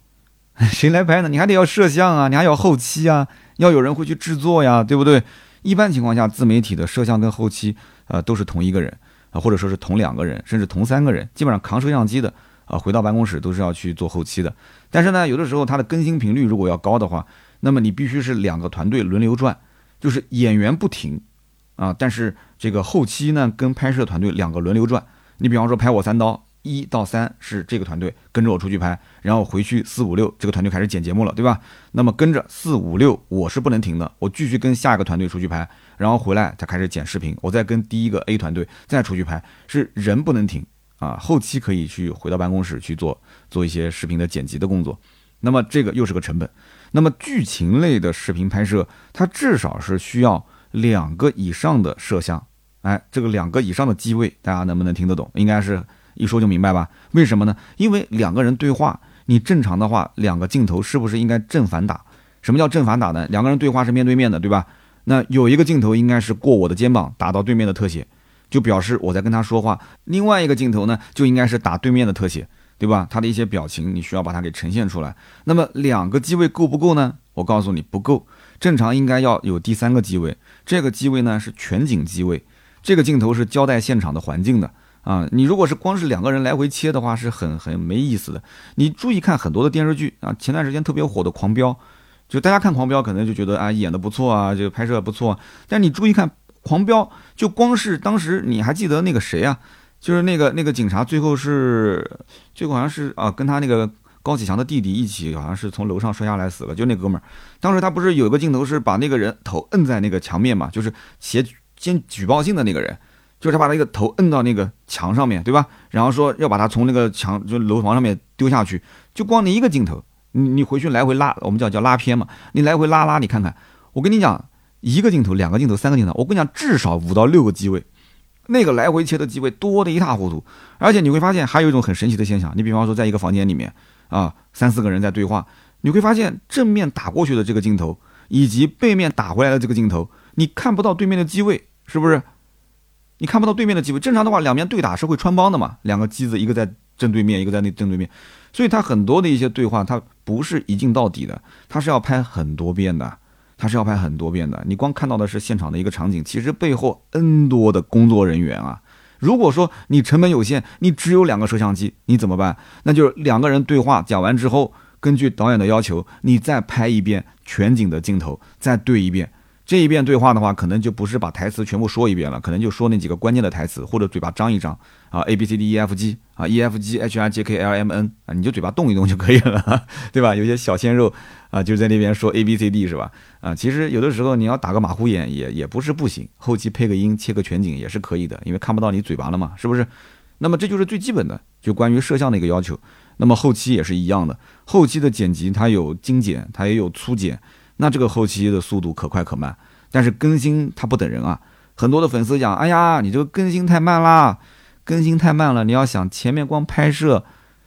<laughs> 谁来拍呢？你还得要摄像啊，你还要后期啊，要有人会去制作呀，对不对？一般情况下，自媒体的摄像跟后期，呃，都是同一个人啊，或者说是同两个人，甚至同三个人，基本上扛摄像机的啊，回到办公室都是要去做后期的。但是呢，有的时候它的更新频率如果要高的话，那么你必须是两个团队轮流转，就是演员不停啊，但是这个后期呢跟拍摄团队两个轮流转。你比方说拍我三刀。一到三是这个团队跟着我出去拍，然后回去四五六这个团队开始剪节目了，对吧？那么跟着四五六我是不能停的，我继续跟下一个团队出去拍，然后回来才开始剪视频，我再跟第一个 A 团队再出去拍，是人不能停啊。后期可以去回到办公室去做做一些视频的剪辑的工作，那么这个又是个成本。那么剧情类的视频拍摄，它至少是需要两个以上的摄像，哎，这个两个以上的机位，大家能不能听得懂？应该是。一说就明白吧？为什么呢？因为两个人对话，你正常的话，两个镜头是不是应该正反打？什么叫正反打呢？两个人对话是面对面的，对吧？那有一个镜头应该是过我的肩膀打到对面的特写，就表示我在跟他说话；另外一个镜头呢，就应该是打对面的特写，对吧？他的一些表情你需要把它给呈现出来。那么两个机位够不够呢？我告诉你不够，正常应该要有第三个机位。这个机位呢是全景机位，这个镜头是交代现场的环境的。啊，你如果是光是两个人来回切的话，是很很没意思的。你注意看很多的电视剧啊，前段时间特别火的《狂飙》，就大家看《狂飙》可能就觉得啊演的不错啊，就拍摄不错。但你注意看《狂飙》，就光是当时你还记得那个谁啊？就是那个那个警察最后是最后好像是啊跟他那个高启强的弟弟一起，好像是从楼上摔下来死了。就那哥们儿，当时他不是有一个镜头是把那个人头摁在那个墙面嘛，就是写先举报信的那个人。就是他把那个头摁到那个墙上面对吧？然后说要把他从那个墙就楼房上面丢下去，就光你一个镜头，你你回去来回拉，我们叫叫拉片嘛，你来回拉拉，你看看，我跟你讲，一个镜头、两个镜头、三个镜头，我跟你讲，至少五到六个机位，那个来回切的机位多的一塌糊涂。而且你会发现还有一种很神奇的现象，你比方说在一个房间里面啊，三四个人在对话，你会发现正面打过去的这个镜头以及背面打回来的这个镜头，你看不到对面的机位，是不是？你看不到对面的机位，正常的话，两边对打是会穿帮的嘛？两个机子，一个在正对面，一个在那正对面，所以它很多的一些对话，它不是一镜到底的，它是要拍很多遍的，他是要拍很多遍的。你光看到的是现场的一个场景，其实背后 N 多的工作人员啊。如果说你成本有限，你只有两个摄像机，你怎么办？那就是两个人对话讲完之后，根据导演的要求，你再拍一遍全景的镜头，再对一遍。这一遍对话的话，可能就不是把台词全部说一遍了，可能就说那几个关键的台词，或者嘴巴张一张啊，A B C D E F G 啊，E F G H I J K L M N 啊，你就嘴巴动一动就可以了，<laughs> 对吧？有些小鲜肉啊，就在那边说 A B C D 是吧？啊，其实有的时候你要打个马虎眼也也不是不行，后期配个音切个全景也是可以的，因为看不到你嘴巴了嘛，是不是？那么这就是最基本的，就关于摄像的一个要求。那么后期也是一样的，后期的剪辑它有精简，它也有粗剪。那这个后期的速度可快可慢，但是更新它不等人啊！很多的粉丝讲：“哎呀，你这个更新太慢啦，更新太慢了！你要想前面光拍摄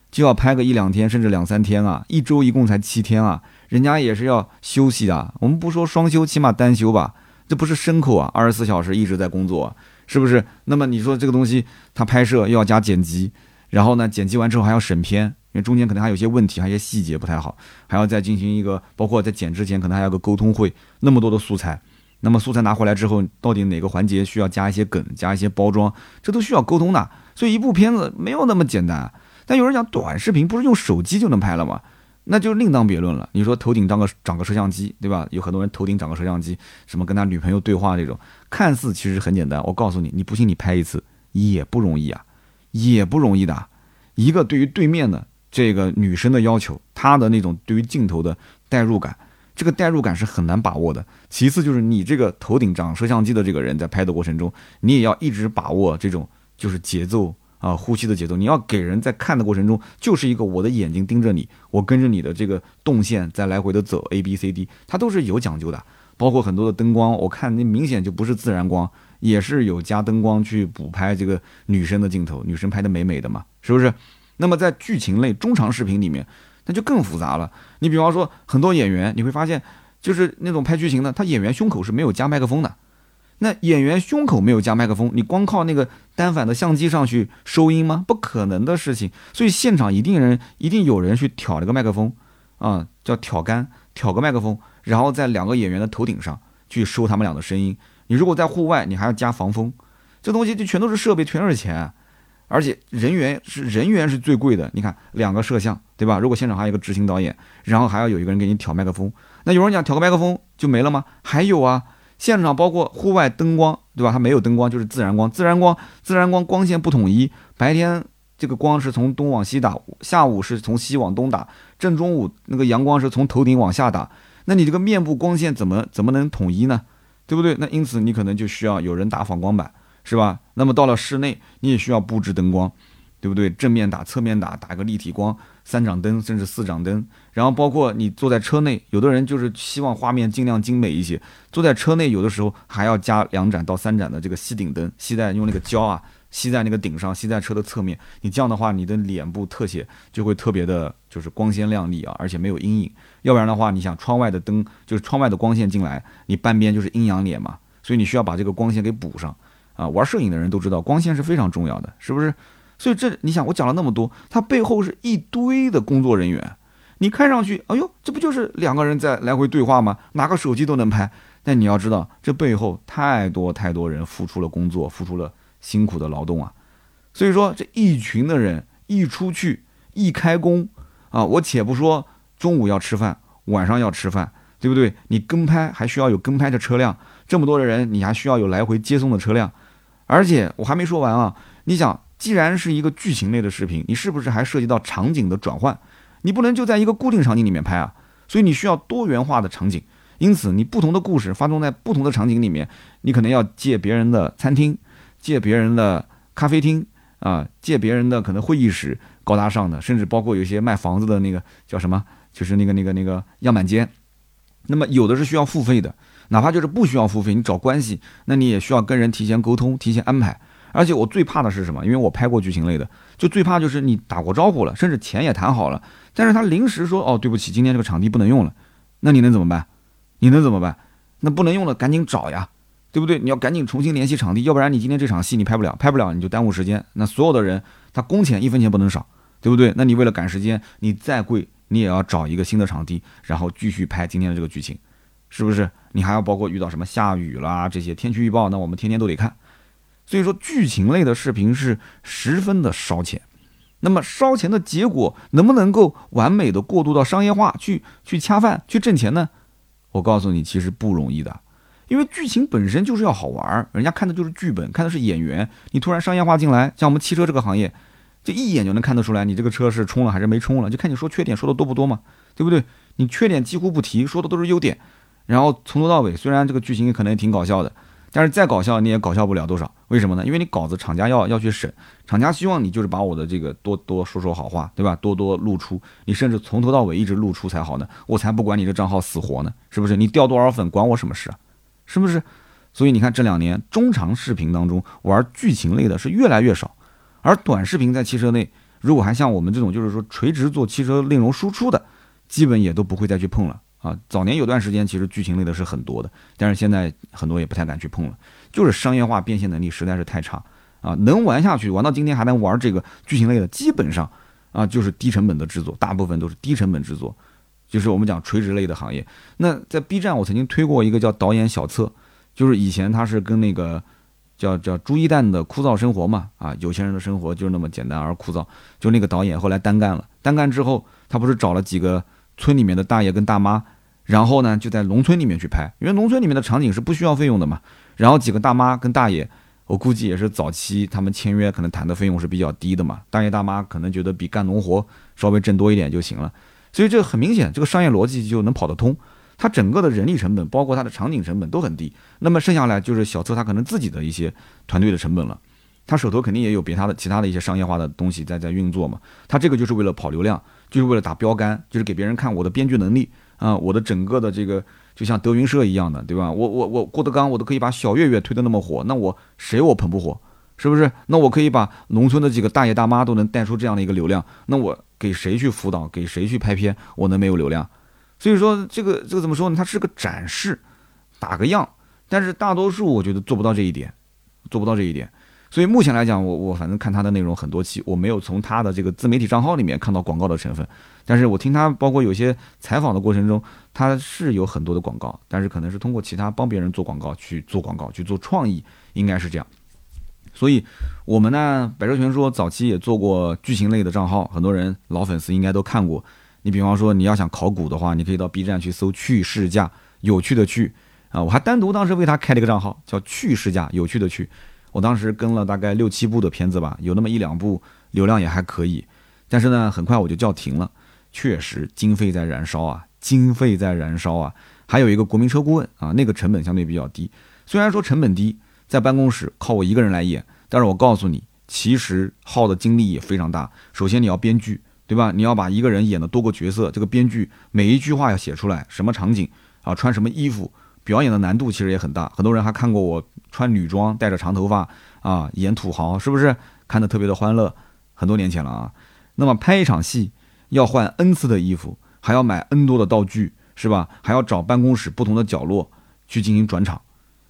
就要拍个一两天，甚至两三天啊，一周一共才七天啊，人家也是要休息的。我们不说双休，起码单休吧，这不是牲口啊，二十四小时一直在工作，是不是？那么你说这个东西，它拍摄又要加剪辑，然后呢，剪辑完之后还要审片。”因为中间可能还有些问题，还有些细节不太好，还要再进行一个，包括在剪之前可能还有个沟通会，那么多的素材，那么素材拿回来之后，到底哪个环节需要加一些梗，加一些包装，这都需要沟通的。所以一部片子没有那么简单。但有人讲短视频不是用手机就能拍了吗？那就另当别论了。你说头顶长个长个摄像机，对吧？有很多人头顶长个摄像机，什么跟他女朋友对话这种，看似其实很简单。我告诉你，你不信你拍一次也不容易啊，也不容易的。一个对于对面的这个女生的要求，她的那种对于镜头的代入感，这个代入感是很难把握的。其次就是你这个头顶长摄像机的这个人在拍的过程中，你也要一直把握这种就是节奏啊，呼吸的节奏。你要给人在看的过程中，就是一个我的眼睛盯着你，我跟着你的这个动线在来回的走，A B C D，它都是有讲究的。包括很多的灯光，我看那明显就不是自然光，也是有加灯光去补拍这个女生的镜头，女生拍的美美的嘛，是不是？那么在剧情类中长视频里面，那就更复杂了。你比方说很多演员，你会发现，就是那种拍剧情的，他演员胸口是没有加麦克风的。那演员胸口没有加麦克风，你光靠那个单反的相机上去收音吗？不可能的事情。所以现场一定人一定有人去挑这个麦克风，啊，叫挑杆，挑个麦克风。然后在两个演员的头顶上去收他们俩的声音。你如果在户外，你还要加防风，这东西就全都是设备，全是钱，而且人员是人员是最贵的。你看两个摄像，对吧？如果现场还有一个执行导演，然后还要有一个人给你调麦克风，那有人讲调个麦克风就没了吗？还有啊，现场包括户外灯光，对吧？它没有灯光，就是自然光，自然光，自然光光线不统一，白天这个光是从东往西打，下午是从西往东打，正中午那个阳光是从头顶往下打。那你这个面部光线怎么怎么能统一呢？对不对？那因此你可能就需要有人打反光板，是吧？那么到了室内，你也需要布置灯光，对不对？正面打、侧面打，打个立体光，三盏灯甚至四盏灯。然后包括你坐在车内，有的人就是希望画面尽量精美一些，坐在车内有的时候还要加两盏到三盏的这个吸顶灯，吸在用那个胶啊。吸在那个顶上，吸在车的侧面，你这样的话，你的脸部特写就会特别的，就是光鲜亮丽啊，而且没有阴影。要不然的话，你想窗外的灯，就是窗外的光线进来，你半边就是阴阳脸嘛，所以你需要把这个光线给补上啊。玩摄影的人都知道，光线是非常重要的，是不是？所以这你想，我讲了那么多，它背后是一堆的工作人员，你看上去，哎呦，这不就是两个人在来回对话吗？拿个手机都能拍。但你要知道，这背后太多太多人付出了工作，付出了。辛苦的劳动啊，所以说这一群的人一出去一开工啊，我且不说中午要吃饭，晚上要吃饭，对不对？你跟拍还需要有跟拍的车辆，这么多的人，你还需要有来回接送的车辆，而且我还没说完啊！你想，既然是一个剧情类的视频，你是不是还涉及到场景的转换？你不能就在一个固定场景里面拍啊，所以你需要多元化的场景。因此，你不同的故事发生在不同的场景里面，你可能要借别人的餐厅。借别人的咖啡厅啊，借别人的可能会议室，高大上的，甚至包括有些卖房子的那个叫什么，就是那个那个那个样板间。那么有的是需要付费的，哪怕就是不需要付费，你找关系，那你也需要跟人提前沟通、提前安排。而且我最怕的是什么？因为我拍过剧情类的，就最怕就是你打过招呼了，甚至钱也谈好了，但是他临时说哦，对不起，今天这个场地不能用了，那你能怎么办？你能怎么办？那不能用了，赶紧找呀。对不对？你要赶紧重新联系场地，要不然你今天这场戏你拍不了，拍不了你就耽误时间。那所有的人他工钱一分钱不能少，对不对？那你为了赶时间，你再贵你也要找一个新的场地，然后继续拍今天的这个剧情，是不是？你还要包括遇到什么下雨啦这些天气预报，那我们天天都得看。所以说剧情类的视频是十分的烧钱。那么烧钱的结果能不能够完美的过渡到商业化去去恰饭去挣钱呢？我告诉你，其实不容易的。因为剧情本身就是要好玩儿，人家看的就是剧本，看的是演员。你突然商业化进来，像我们汽车这个行业，就一眼就能看得出来，你这个车是充了还是没充了，就看你说缺点说的多不多嘛，对不对？你缺点几乎不提，说的都是优点。然后从头到尾，虽然这个剧情可能也挺搞笑的，但是再搞笑你也搞笑不了多少。为什么呢？因为你稿子厂家要要去审，厂家希望你就是把我的这个多多说说好话，对吧？多多露出，你甚至从头到尾一直露出才好呢，我才不管你这账号死活呢，是不是？你掉多少粉关我什么事啊？是不是？所以你看这两年中长视频当中玩剧情类的是越来越少，而短视频在汽车内，如果还像我们这种就是说垂直做汽车内容输出的，基本也都不会再去碰了啊。早年有段时间其实剧情类的是很多的，但是现在很多也不太敢去碰了，就是商业化变现能力实在是太差啊。能玩下去，玩到今天还能玩这个剧情类的，基本上啊就是低成本的制作，大部分都是低成本制作。就是我们讲垂直类的行业，那在 B 站我曾经推过一个叫导演小册，就是以前他是跟那个叫叫朱一蛋的枯燥生活嘛，啊，有钱人的生活就是那么简单而枯燥，就那个导演后来单干了，单干之后他不是找了几个村里面的大爷跟大妈，然后呢就在农村里面去拍，因为农村里面的场景是不需要费用的嘛，然后几个大妈跟大爷我估计也是早期他们签约可能谈的费用是比较低的嘛，大爷大妈可能觉得比干农活稍微挣多一点就行了，所以这个很明显，这个商业逻辑就能跑得通。它整个的人力成本，包括它的场景成本都很低，那么剩下来就是小车它可能自己的一些团队的成本了，他手头肯定也有别他的其他的一些商业化的东西在在运作嘛，他这个就是为了跑流量，就是为了打标杆，就是给别人看我的编剧能力。啊，我的整个的这个就像德云社一样的，对吧？我我我郭德纲我都可以把小岳岳推得那么火，那我谁我捧不火？是不是？那我可以把农村的几个大爷大妈都能带出这样的一个流量，那我给谁去辅导，给谁去拍片，我能没有流量？所以说这个这个怎么说呢？它是个展示，打个样，但是大多数我觉得做不到这一点，做不到这一点。所以目前来讲，我我反正看他的内容很多期，我没有从他的这个自媒体账号里面看到广告的成分。但是我听他包括有些采访的过程中，他是有很多的广告，但是可能是通过其他帮别人做广告去做广告去做创意，应该是这样。所以我们呢，百车全说早期也做过剧情类的账号，很多人老粉丝应该都看过。你比方说，你要想考古的话，你可以到 B 站去搜“趣试驾”，有趣的趣啊！我还单独当时为他开了一个账号，叫“趣试驾”，有趣的趣。我当时跟了大概六七部的片子吧，有那么一两部流量也还可以，但是呢，很快我就叫停了。确实，经费在燃烧啊，经费在燃烧啊。还有一个国民车顾问啊，那个成本相对比较低。虽然说成本低，在办公室靠我一个人来演，但是我告诉你，其实耗的精力也非常大。首先你要编剧。对吧？你要把一个人演的多个角色，这个编剧每一句话要写出来，什么场景啊，穿什么衣服，表演的难度其实也很大。很多人还看过我穿女装，戴着长头发啊，演土豪，是不是看的特别的欢乐？很多年前了啊。那么拍一场戏要换 N 次的衣服，还要买 N 多的道具，是吧？还要找办公室不同的角落去进行转场，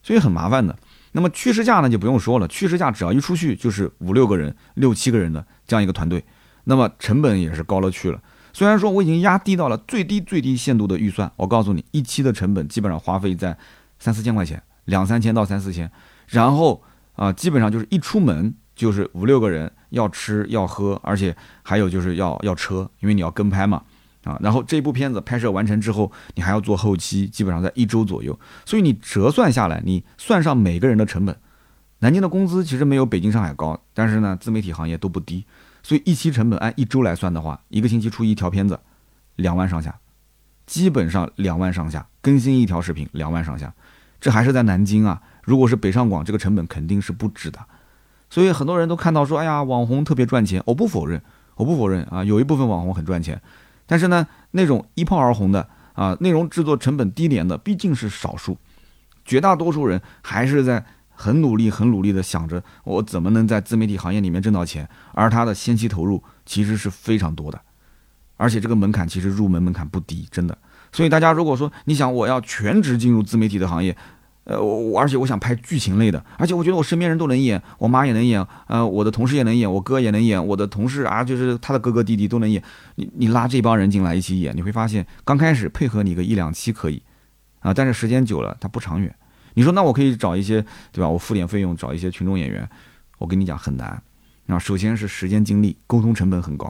所以很麻烦的。那么趋势架呢就不用说了，趋势架只要一出去就是五六个人、六七个人的这样一个团队。那么成本也是高了去了。虽然说我已经压低到了最低最低限度的预算，我告诉你，一期的成本基本上花费在三四千块钱，两三千到三四千。然后啊，基本上就是一出门就是五六个人要吃要喝，而且还有就是要要车，因为你要跟拍嘛啊。然后这部片子拍摄完成之后，你还要做后期，基本上在一周左右。所以你折算下来，你算上每个人的成本，南京的工资其实没有北京上海高，但是呢，自媒体行业都不低。所以一期成本按一周来算的话，一个星期出一条片子，两万上下，基本上两万上下更新一条视频，两万上下，这还是在南京啊。如果是北上广，这个成本肯定是不止的。所以很多人都看到说，哎呀，网红特别赚钱，我不否认，我不否认啊，有一部分网红很赚钱，但是呢，那种一炮而红的啊，内容制作成本低廉的毕竟是少数，绝大多数人还是在。很努力，很努力的想着我怎么能在自媒体行业里面挣到钱，而他的先期投入其实是非常多的，而且这个门槛其实入门门槛不低，真的。所以大家如果说你想我要全职进入自媒体的行业，呃，我我而且我想拍剧情类的，而且我觉得我身边人都能演，我妈也能演，呃，我的同事也能演，我哥也能演，我的同事啊，就是他的哥哥弟弟都能演。你你拉这帮人进来一起演，你会发现刚开始配合你个一两期可以，啊，但是时间久了它不长远。你说那我可以找一些，对吧？我付点费用找一些群众演员，我跟你讲很难。啊，首先是时间精力，沟通成本很高；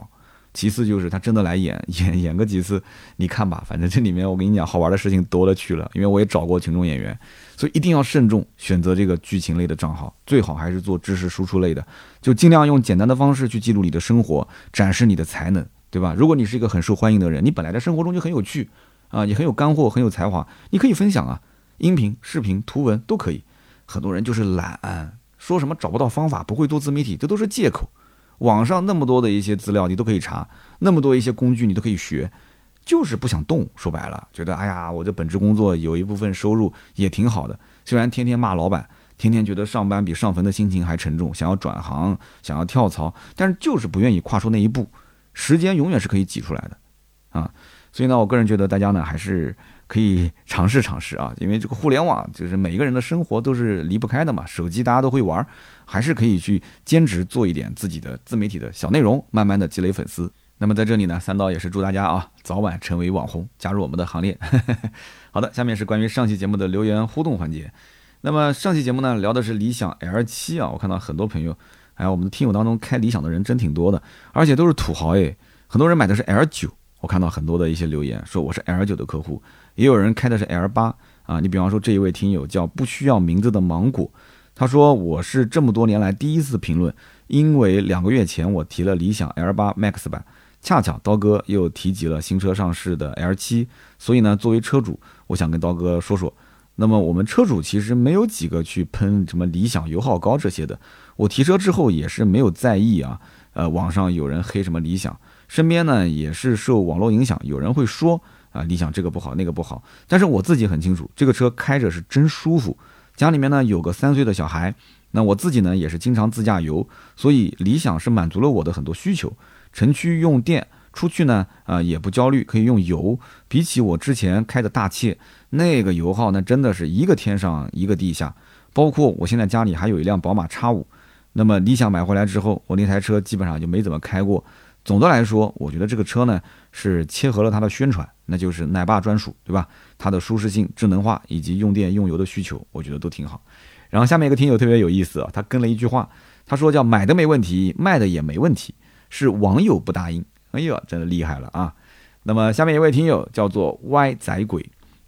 其次就是他真的来演 <laughs> 演演个几次，你看吧，反正这里面我跟你讲好玩的事情多了去了。因为我也找过群众演员，所以一定要慎重选择这个剧情类的账号，最好还是做知识输出类的，就尽量用简单的方式去记录你的生活，展示你的才能，对吧？如果你是一个很受欢迎的人，你本来在生活中就很有趣啊，也很有干货，很有才华，你可以分享啊。音频、视频、图文都可以，很多人就是懒，说什么找不到方法，不会做自媒体，这都是借口。网上那么多的一些资料，你都可以查，那么多一些工具你都可以学，就是不想动。说白了，觉得哎呀，我这本职工作有一部分收入也挺好的，虽然天天骂老板，天天觉得上班比上坟的心情还沉重，想要转行，想要跳槽，但是就是不愿意跨出那一步。时间永远是可以挤出来的，啊，所以呢，我个人觉得大家呢还是。可以尝试尝试啊，因为这个互联网就是每个人的生活都是离不开的嘛。手机大家都会玩，还是可以去兼职做一点自己的自媒体的小内容，慢慢的积累粉丝。那么在这里呢，三刀也是祝大家啊，早晚成为网红，加入我们的行列。<laughs> 好的，下面是关于上期节目的留言互动环节。那么上期节目呢，聊的是理想 L 七啊，我看到很多朋友，还有我们的听友当中开理想的人真挺多的，而且都是土豪诶，很多人买的是 L 九，我看到很多的一些留言说我是 L 九的客户。也有人开的是 L 八啊，你比方说这一位听友叫不需要名字的芒果，他说我是这么多年来第一次评论，因为两个月前我提了理想 L 八 Max 版，恰巧刀哥又提及了新车上市的 L 七，所以呢，作为车主，我想跟刀哥说说。那么我们车主其实没有几个去喷什么理想油耗高这些的，我提车之后也是没有在意啊。呃，网上有人黑什么理想，身边呢也是受网络影响，有人会说啊理想这个不好那个不好，但是我自己很清楚，这个车开着是真舒服。家里面呢有个三岁的小孩，那我自己呢也是经常自驾游，所以理想是满足了我的很多需求。城区用电，出去呢啊也不焦虑，可以用油。比起我之前开的大切，那个油耗那真的是一个天上一个地下。包括我现在家里还有一辆宝马叉五。那么理想买回来之后，我那台车基本上就没怎么开过。总的来说，我觉得这个车呢是切合了它的宣传，那就是奶爸专属，对吧？它的舒适性、智能化以及用电用油的需求，我觉得都挺好。然后下面一个听友特别有意思啊，他跟了一句话，他说叫买的没问题，卖的也没问题，是网友不答应。哎呦，真的厉害了啊！那么下面一位听友叫做歪仔鬼，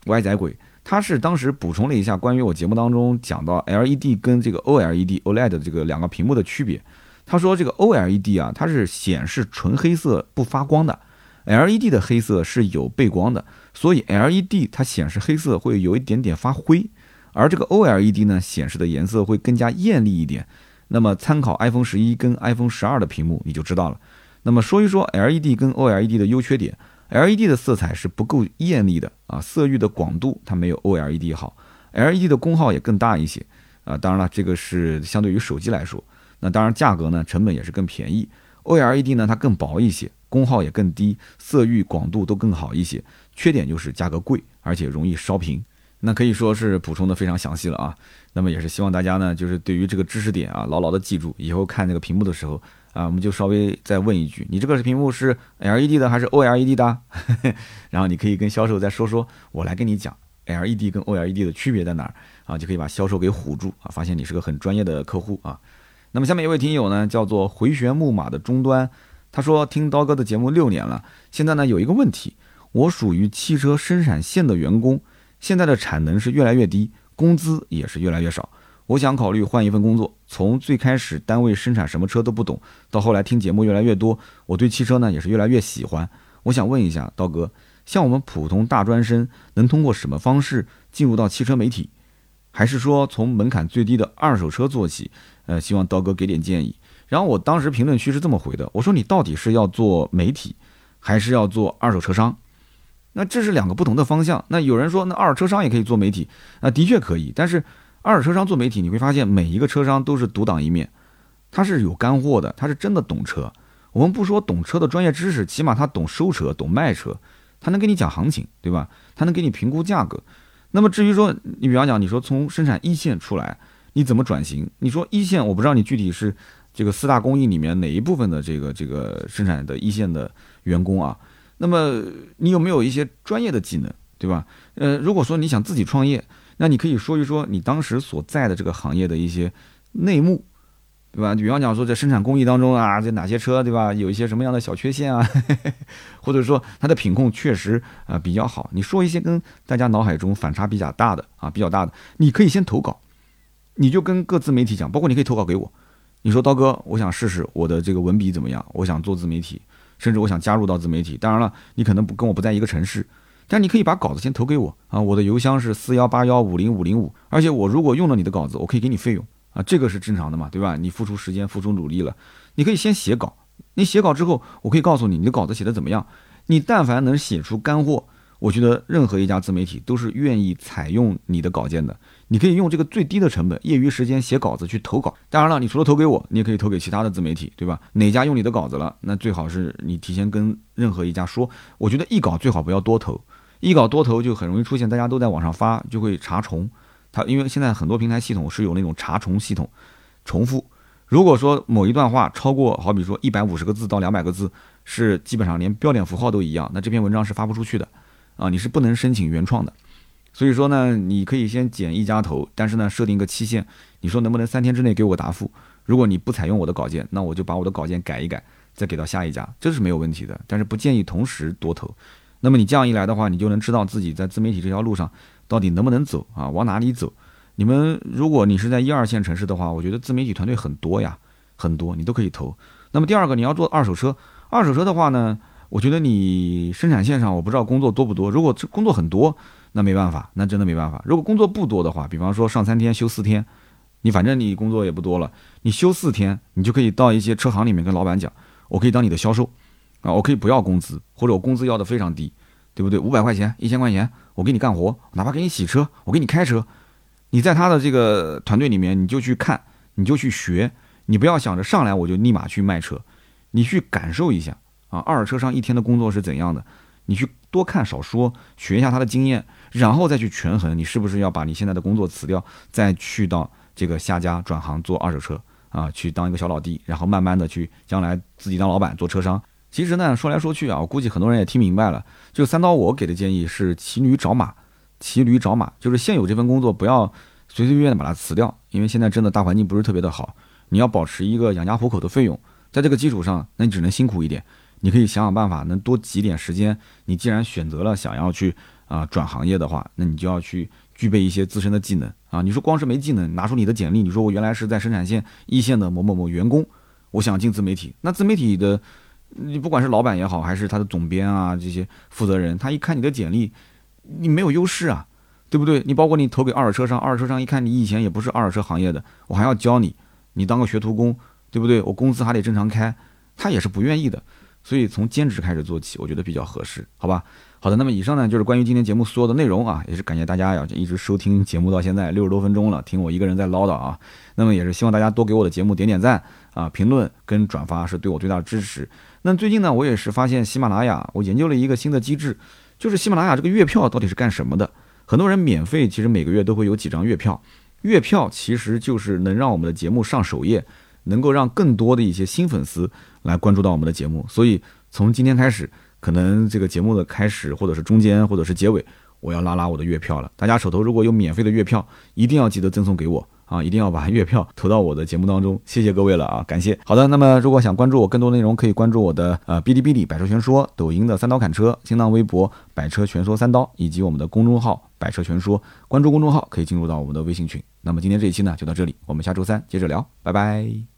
歪仔鬼。他是当时补充了一下关于我节目当中讲到 LED 跟这个 OLED OLED 的这个两个屏幕的区别。他说这个 OLED 啊，它是显示纯黑色不发光的，LED 的黑色是有背光的，所以 LED 它显示黑色会有一点点发灰，而这个 OLED 呢显示的颜色会更加艳丽一点。那么参考 iPhone 十一跟 iPhone 十二的屏幕你就知道了。那么说一说 LED 跟 OLED 的优缺点。LED 的色彩是不够艳丽的啊，色域的广度它没有 OLED 好，LED 的功耗也更大一些啊。当然了，这个是相对于手机来说，那当然价格呢，成本也是更便宜。OLED 呢，它更薄一些，功耗也更低，色域广度都更好一些。缺点就是价格贵，而且容易烧屏。那可以说是补充的非常详细了啊。那么也是希望大家呢，就是对于这个知识点啊，牢牢的记住，以后看那个屏幕的时候。啊，我们就稍微再问一句，你这个屏幕是 LED 的还是 OLED 的？<laughs> 然后你可以跟销售再说说，我来跟你讲 LED 跟 OLED 的区别在哪儿啊，就可以把销售给唬住啊，发现你是个很专业的客户啊。那么下面一位听友呢，叫做回旋木马的终端，他说听刀哥的节目六年了，现在呢有一个问题，我属于汽车生产线的员工，现在的产能是越来越低，工资也是越来越少。我想考虑换一份工作，从最开始单位生产什么车都不懂，到后来听节目越来越多，我对汽车呢也是越来越喜欢。我想问一下刀哥，像我们普通大专生能通过什么方式进入到汽车媒体？还是说从门槛最低的二手车做起？呃，希望刀哥给点建议。然后我当时评论区是这么回的，我说你到底是要做媒体，还是要做二手车商？那这是两个不同的方向。那有人说，那二手车商也可以做媒体，那的确可以，但是。二手车商做媒体，你会发现每一个车商都是独当一面，他是有干货的，他是真的懂车。我们不说懂车的专业知识，起码他懂收车、懂卖车，他能给你讲行情，对吧？他能给你评估价格。那么至于说，你比方讲，你说从生产一线出来，你怎么转型？你说一线，我不知道你具体是这个四大工艺里面哪一部分的这个这个生产的一线的员工啊？那么你有没有一些专业的技能，对吧？呃，如果说你想自己创业。那你可以说一说你当时所在的这个行业的一些内幕，对吧？比方讲说在生产工艺当中啊，这哪些车，对吧？有一些什么样的小缺陷啊，<laughs> 或者说它的品控确实啊比较好。你说一些跟大家脑海中反差比较大的啊，比较大的，你可以先投稿，你就跟各自媒体讲，包括你可以投稿给我，你说刀哥，我想试试我的这个文笔怎么样？我想做自媒体，甚至我想加入到自媒体。当然了，你可能不跟我不在一个城市。但你可以把稿子先投给我啊，我的邮箱是四幺八幺五零五零五，而且我如果用了你的稿子，我可以给你费用啊，这个是正常的嘛，对吧？你付出时间、付出努力了，你可以先写稿，你写稿之后，我可以告诉你你的稿子写的怎么样。你但凡能写出干货，我觉得任何一家自媒体都是愿意采用你的稿件的。你可以用这个最低的成本，业余时间写稿子去投稿。当然了，你除了投给我，你也可以投给其他的自媒体，对吧？哪家用你的稿子了，那最好是你提前跟任何一家说。我觉得一稿最好不要多投。一稿多投就很容易出现，大家都在网上发，就会查重。它因为现在很多平台系统是有那种查重系统，重复。如果说某一段话超过，好比说一百五十个字到两百个字，是基本上连标点符号都一样，那这篇文章是发不出去的啊，你是不能申请原创的。所以说呢，你可以先减一家投，但是呢，设定一个期限，你说能不能三天之内给我答复？如果你不采用我的稿件，那我就把我的稿件改一改，再给到下一家，这是没有问题的。但是不建议同时多投。那么你这样一来的话，你就能知道自己在自媒体这条路上到底能不能走啊，往哪里走。你们如果你是在一二线城市的话，我觉得自媒体团队很多呀，很多你都可以投。那么第二个，你要做二手车，二手车的话呢，我觉得你生产线上我不知道工作多不多。如果工作很多，那没办法，那真的没办法。如果工作不多的话，比方说上三天休四天，你反正你工作也不多了，你休四天，你就可以到一些车行里面跟老板讲，我可以当你的销售，啊，我可以不要工资，或者我工资要的非常低，对不对？五百块钱、一千块钱，我给你干活，哪怕给你洗车，我给你开车。你在他的这个团队里面，你就去看，你就去学，你不要想着上来我就立马去卖车，你去感受一下啊，二手车商一天的工作是怎样的，你去多看少说，学一下他的经验，然后再去权衡，你是不是要把你现在的工作辞掉，再去到这个下家转行做二手车啊，去当一个小老弟，然后慢慢的去将来自己当老板做车商。其实呢，说来说去啊，我估计很多人也听明白了，就三刀我给的建议是骑驴找马。骑驴找马，就是现有这份工作不要随随便便的把它辞掉，因为现在真的大环境不是特别的好，你要保持一个养家糊口的费用，在这个基础上，那你只能辛苦一点，你可以想想办法，能多挤点时间。你既然选择了想要去啊转行业的话，那你就要去具备一些自身的技能啊。你说光是没技能，拿出你的简历，你说我原来是在生产线一线的某某某员工，我想进自媒体，那自媒体的你不管是老板也好，还是他的总编啊这些负责人，他一看你的简历。你没有优势啊，对不对？你包括你投给二手车商，二手车商一看你以前也不是二手车行业的，我还要教你，你当个学徒工，对不对？我工资还得正常开，他也是不愿意的。所以从兼职开始做起，我觉得比较合适，好吧？好的，那么以上呢就是关于今天节目所有的内容啊，也是感谢大家呀，一直收听节目到现在六十多分钟了，听我一个人在唠叨啊。那么也是希望大家多给我的节目点点赞啊，评论跟转发是对我最大的支持。那最近呢，我也是发现喜马拉雅，我研究了一个新的机制。就是喜马拉雅这个月票到底是干什么的？很多人免费，其实每个月都会有几张月票。月票其实就是能让我们的节目上首页，能够让更多的一些新粉丝来关注到我们的节目。所以从今天开始，可能这个节目的开始，或者是中间，或者是结尾，我要拉拉我的月票了。大家手头如果有免费的月票，一定要记得赠送给我。啊，一定要把月票投到我的节目当中，谢谢各位了啊，感谢。好的，那么如果想关注我更多内容，可以关注我的呃哔哩哔哩百车全说、抖音的三刀砍车、新浪微博百车全说三刀，以及我们的公众号百车全说。关注公众号可以进入到我们的微信群。那么今天这一期呢就到这里，我们下周三接着聊，拜拜。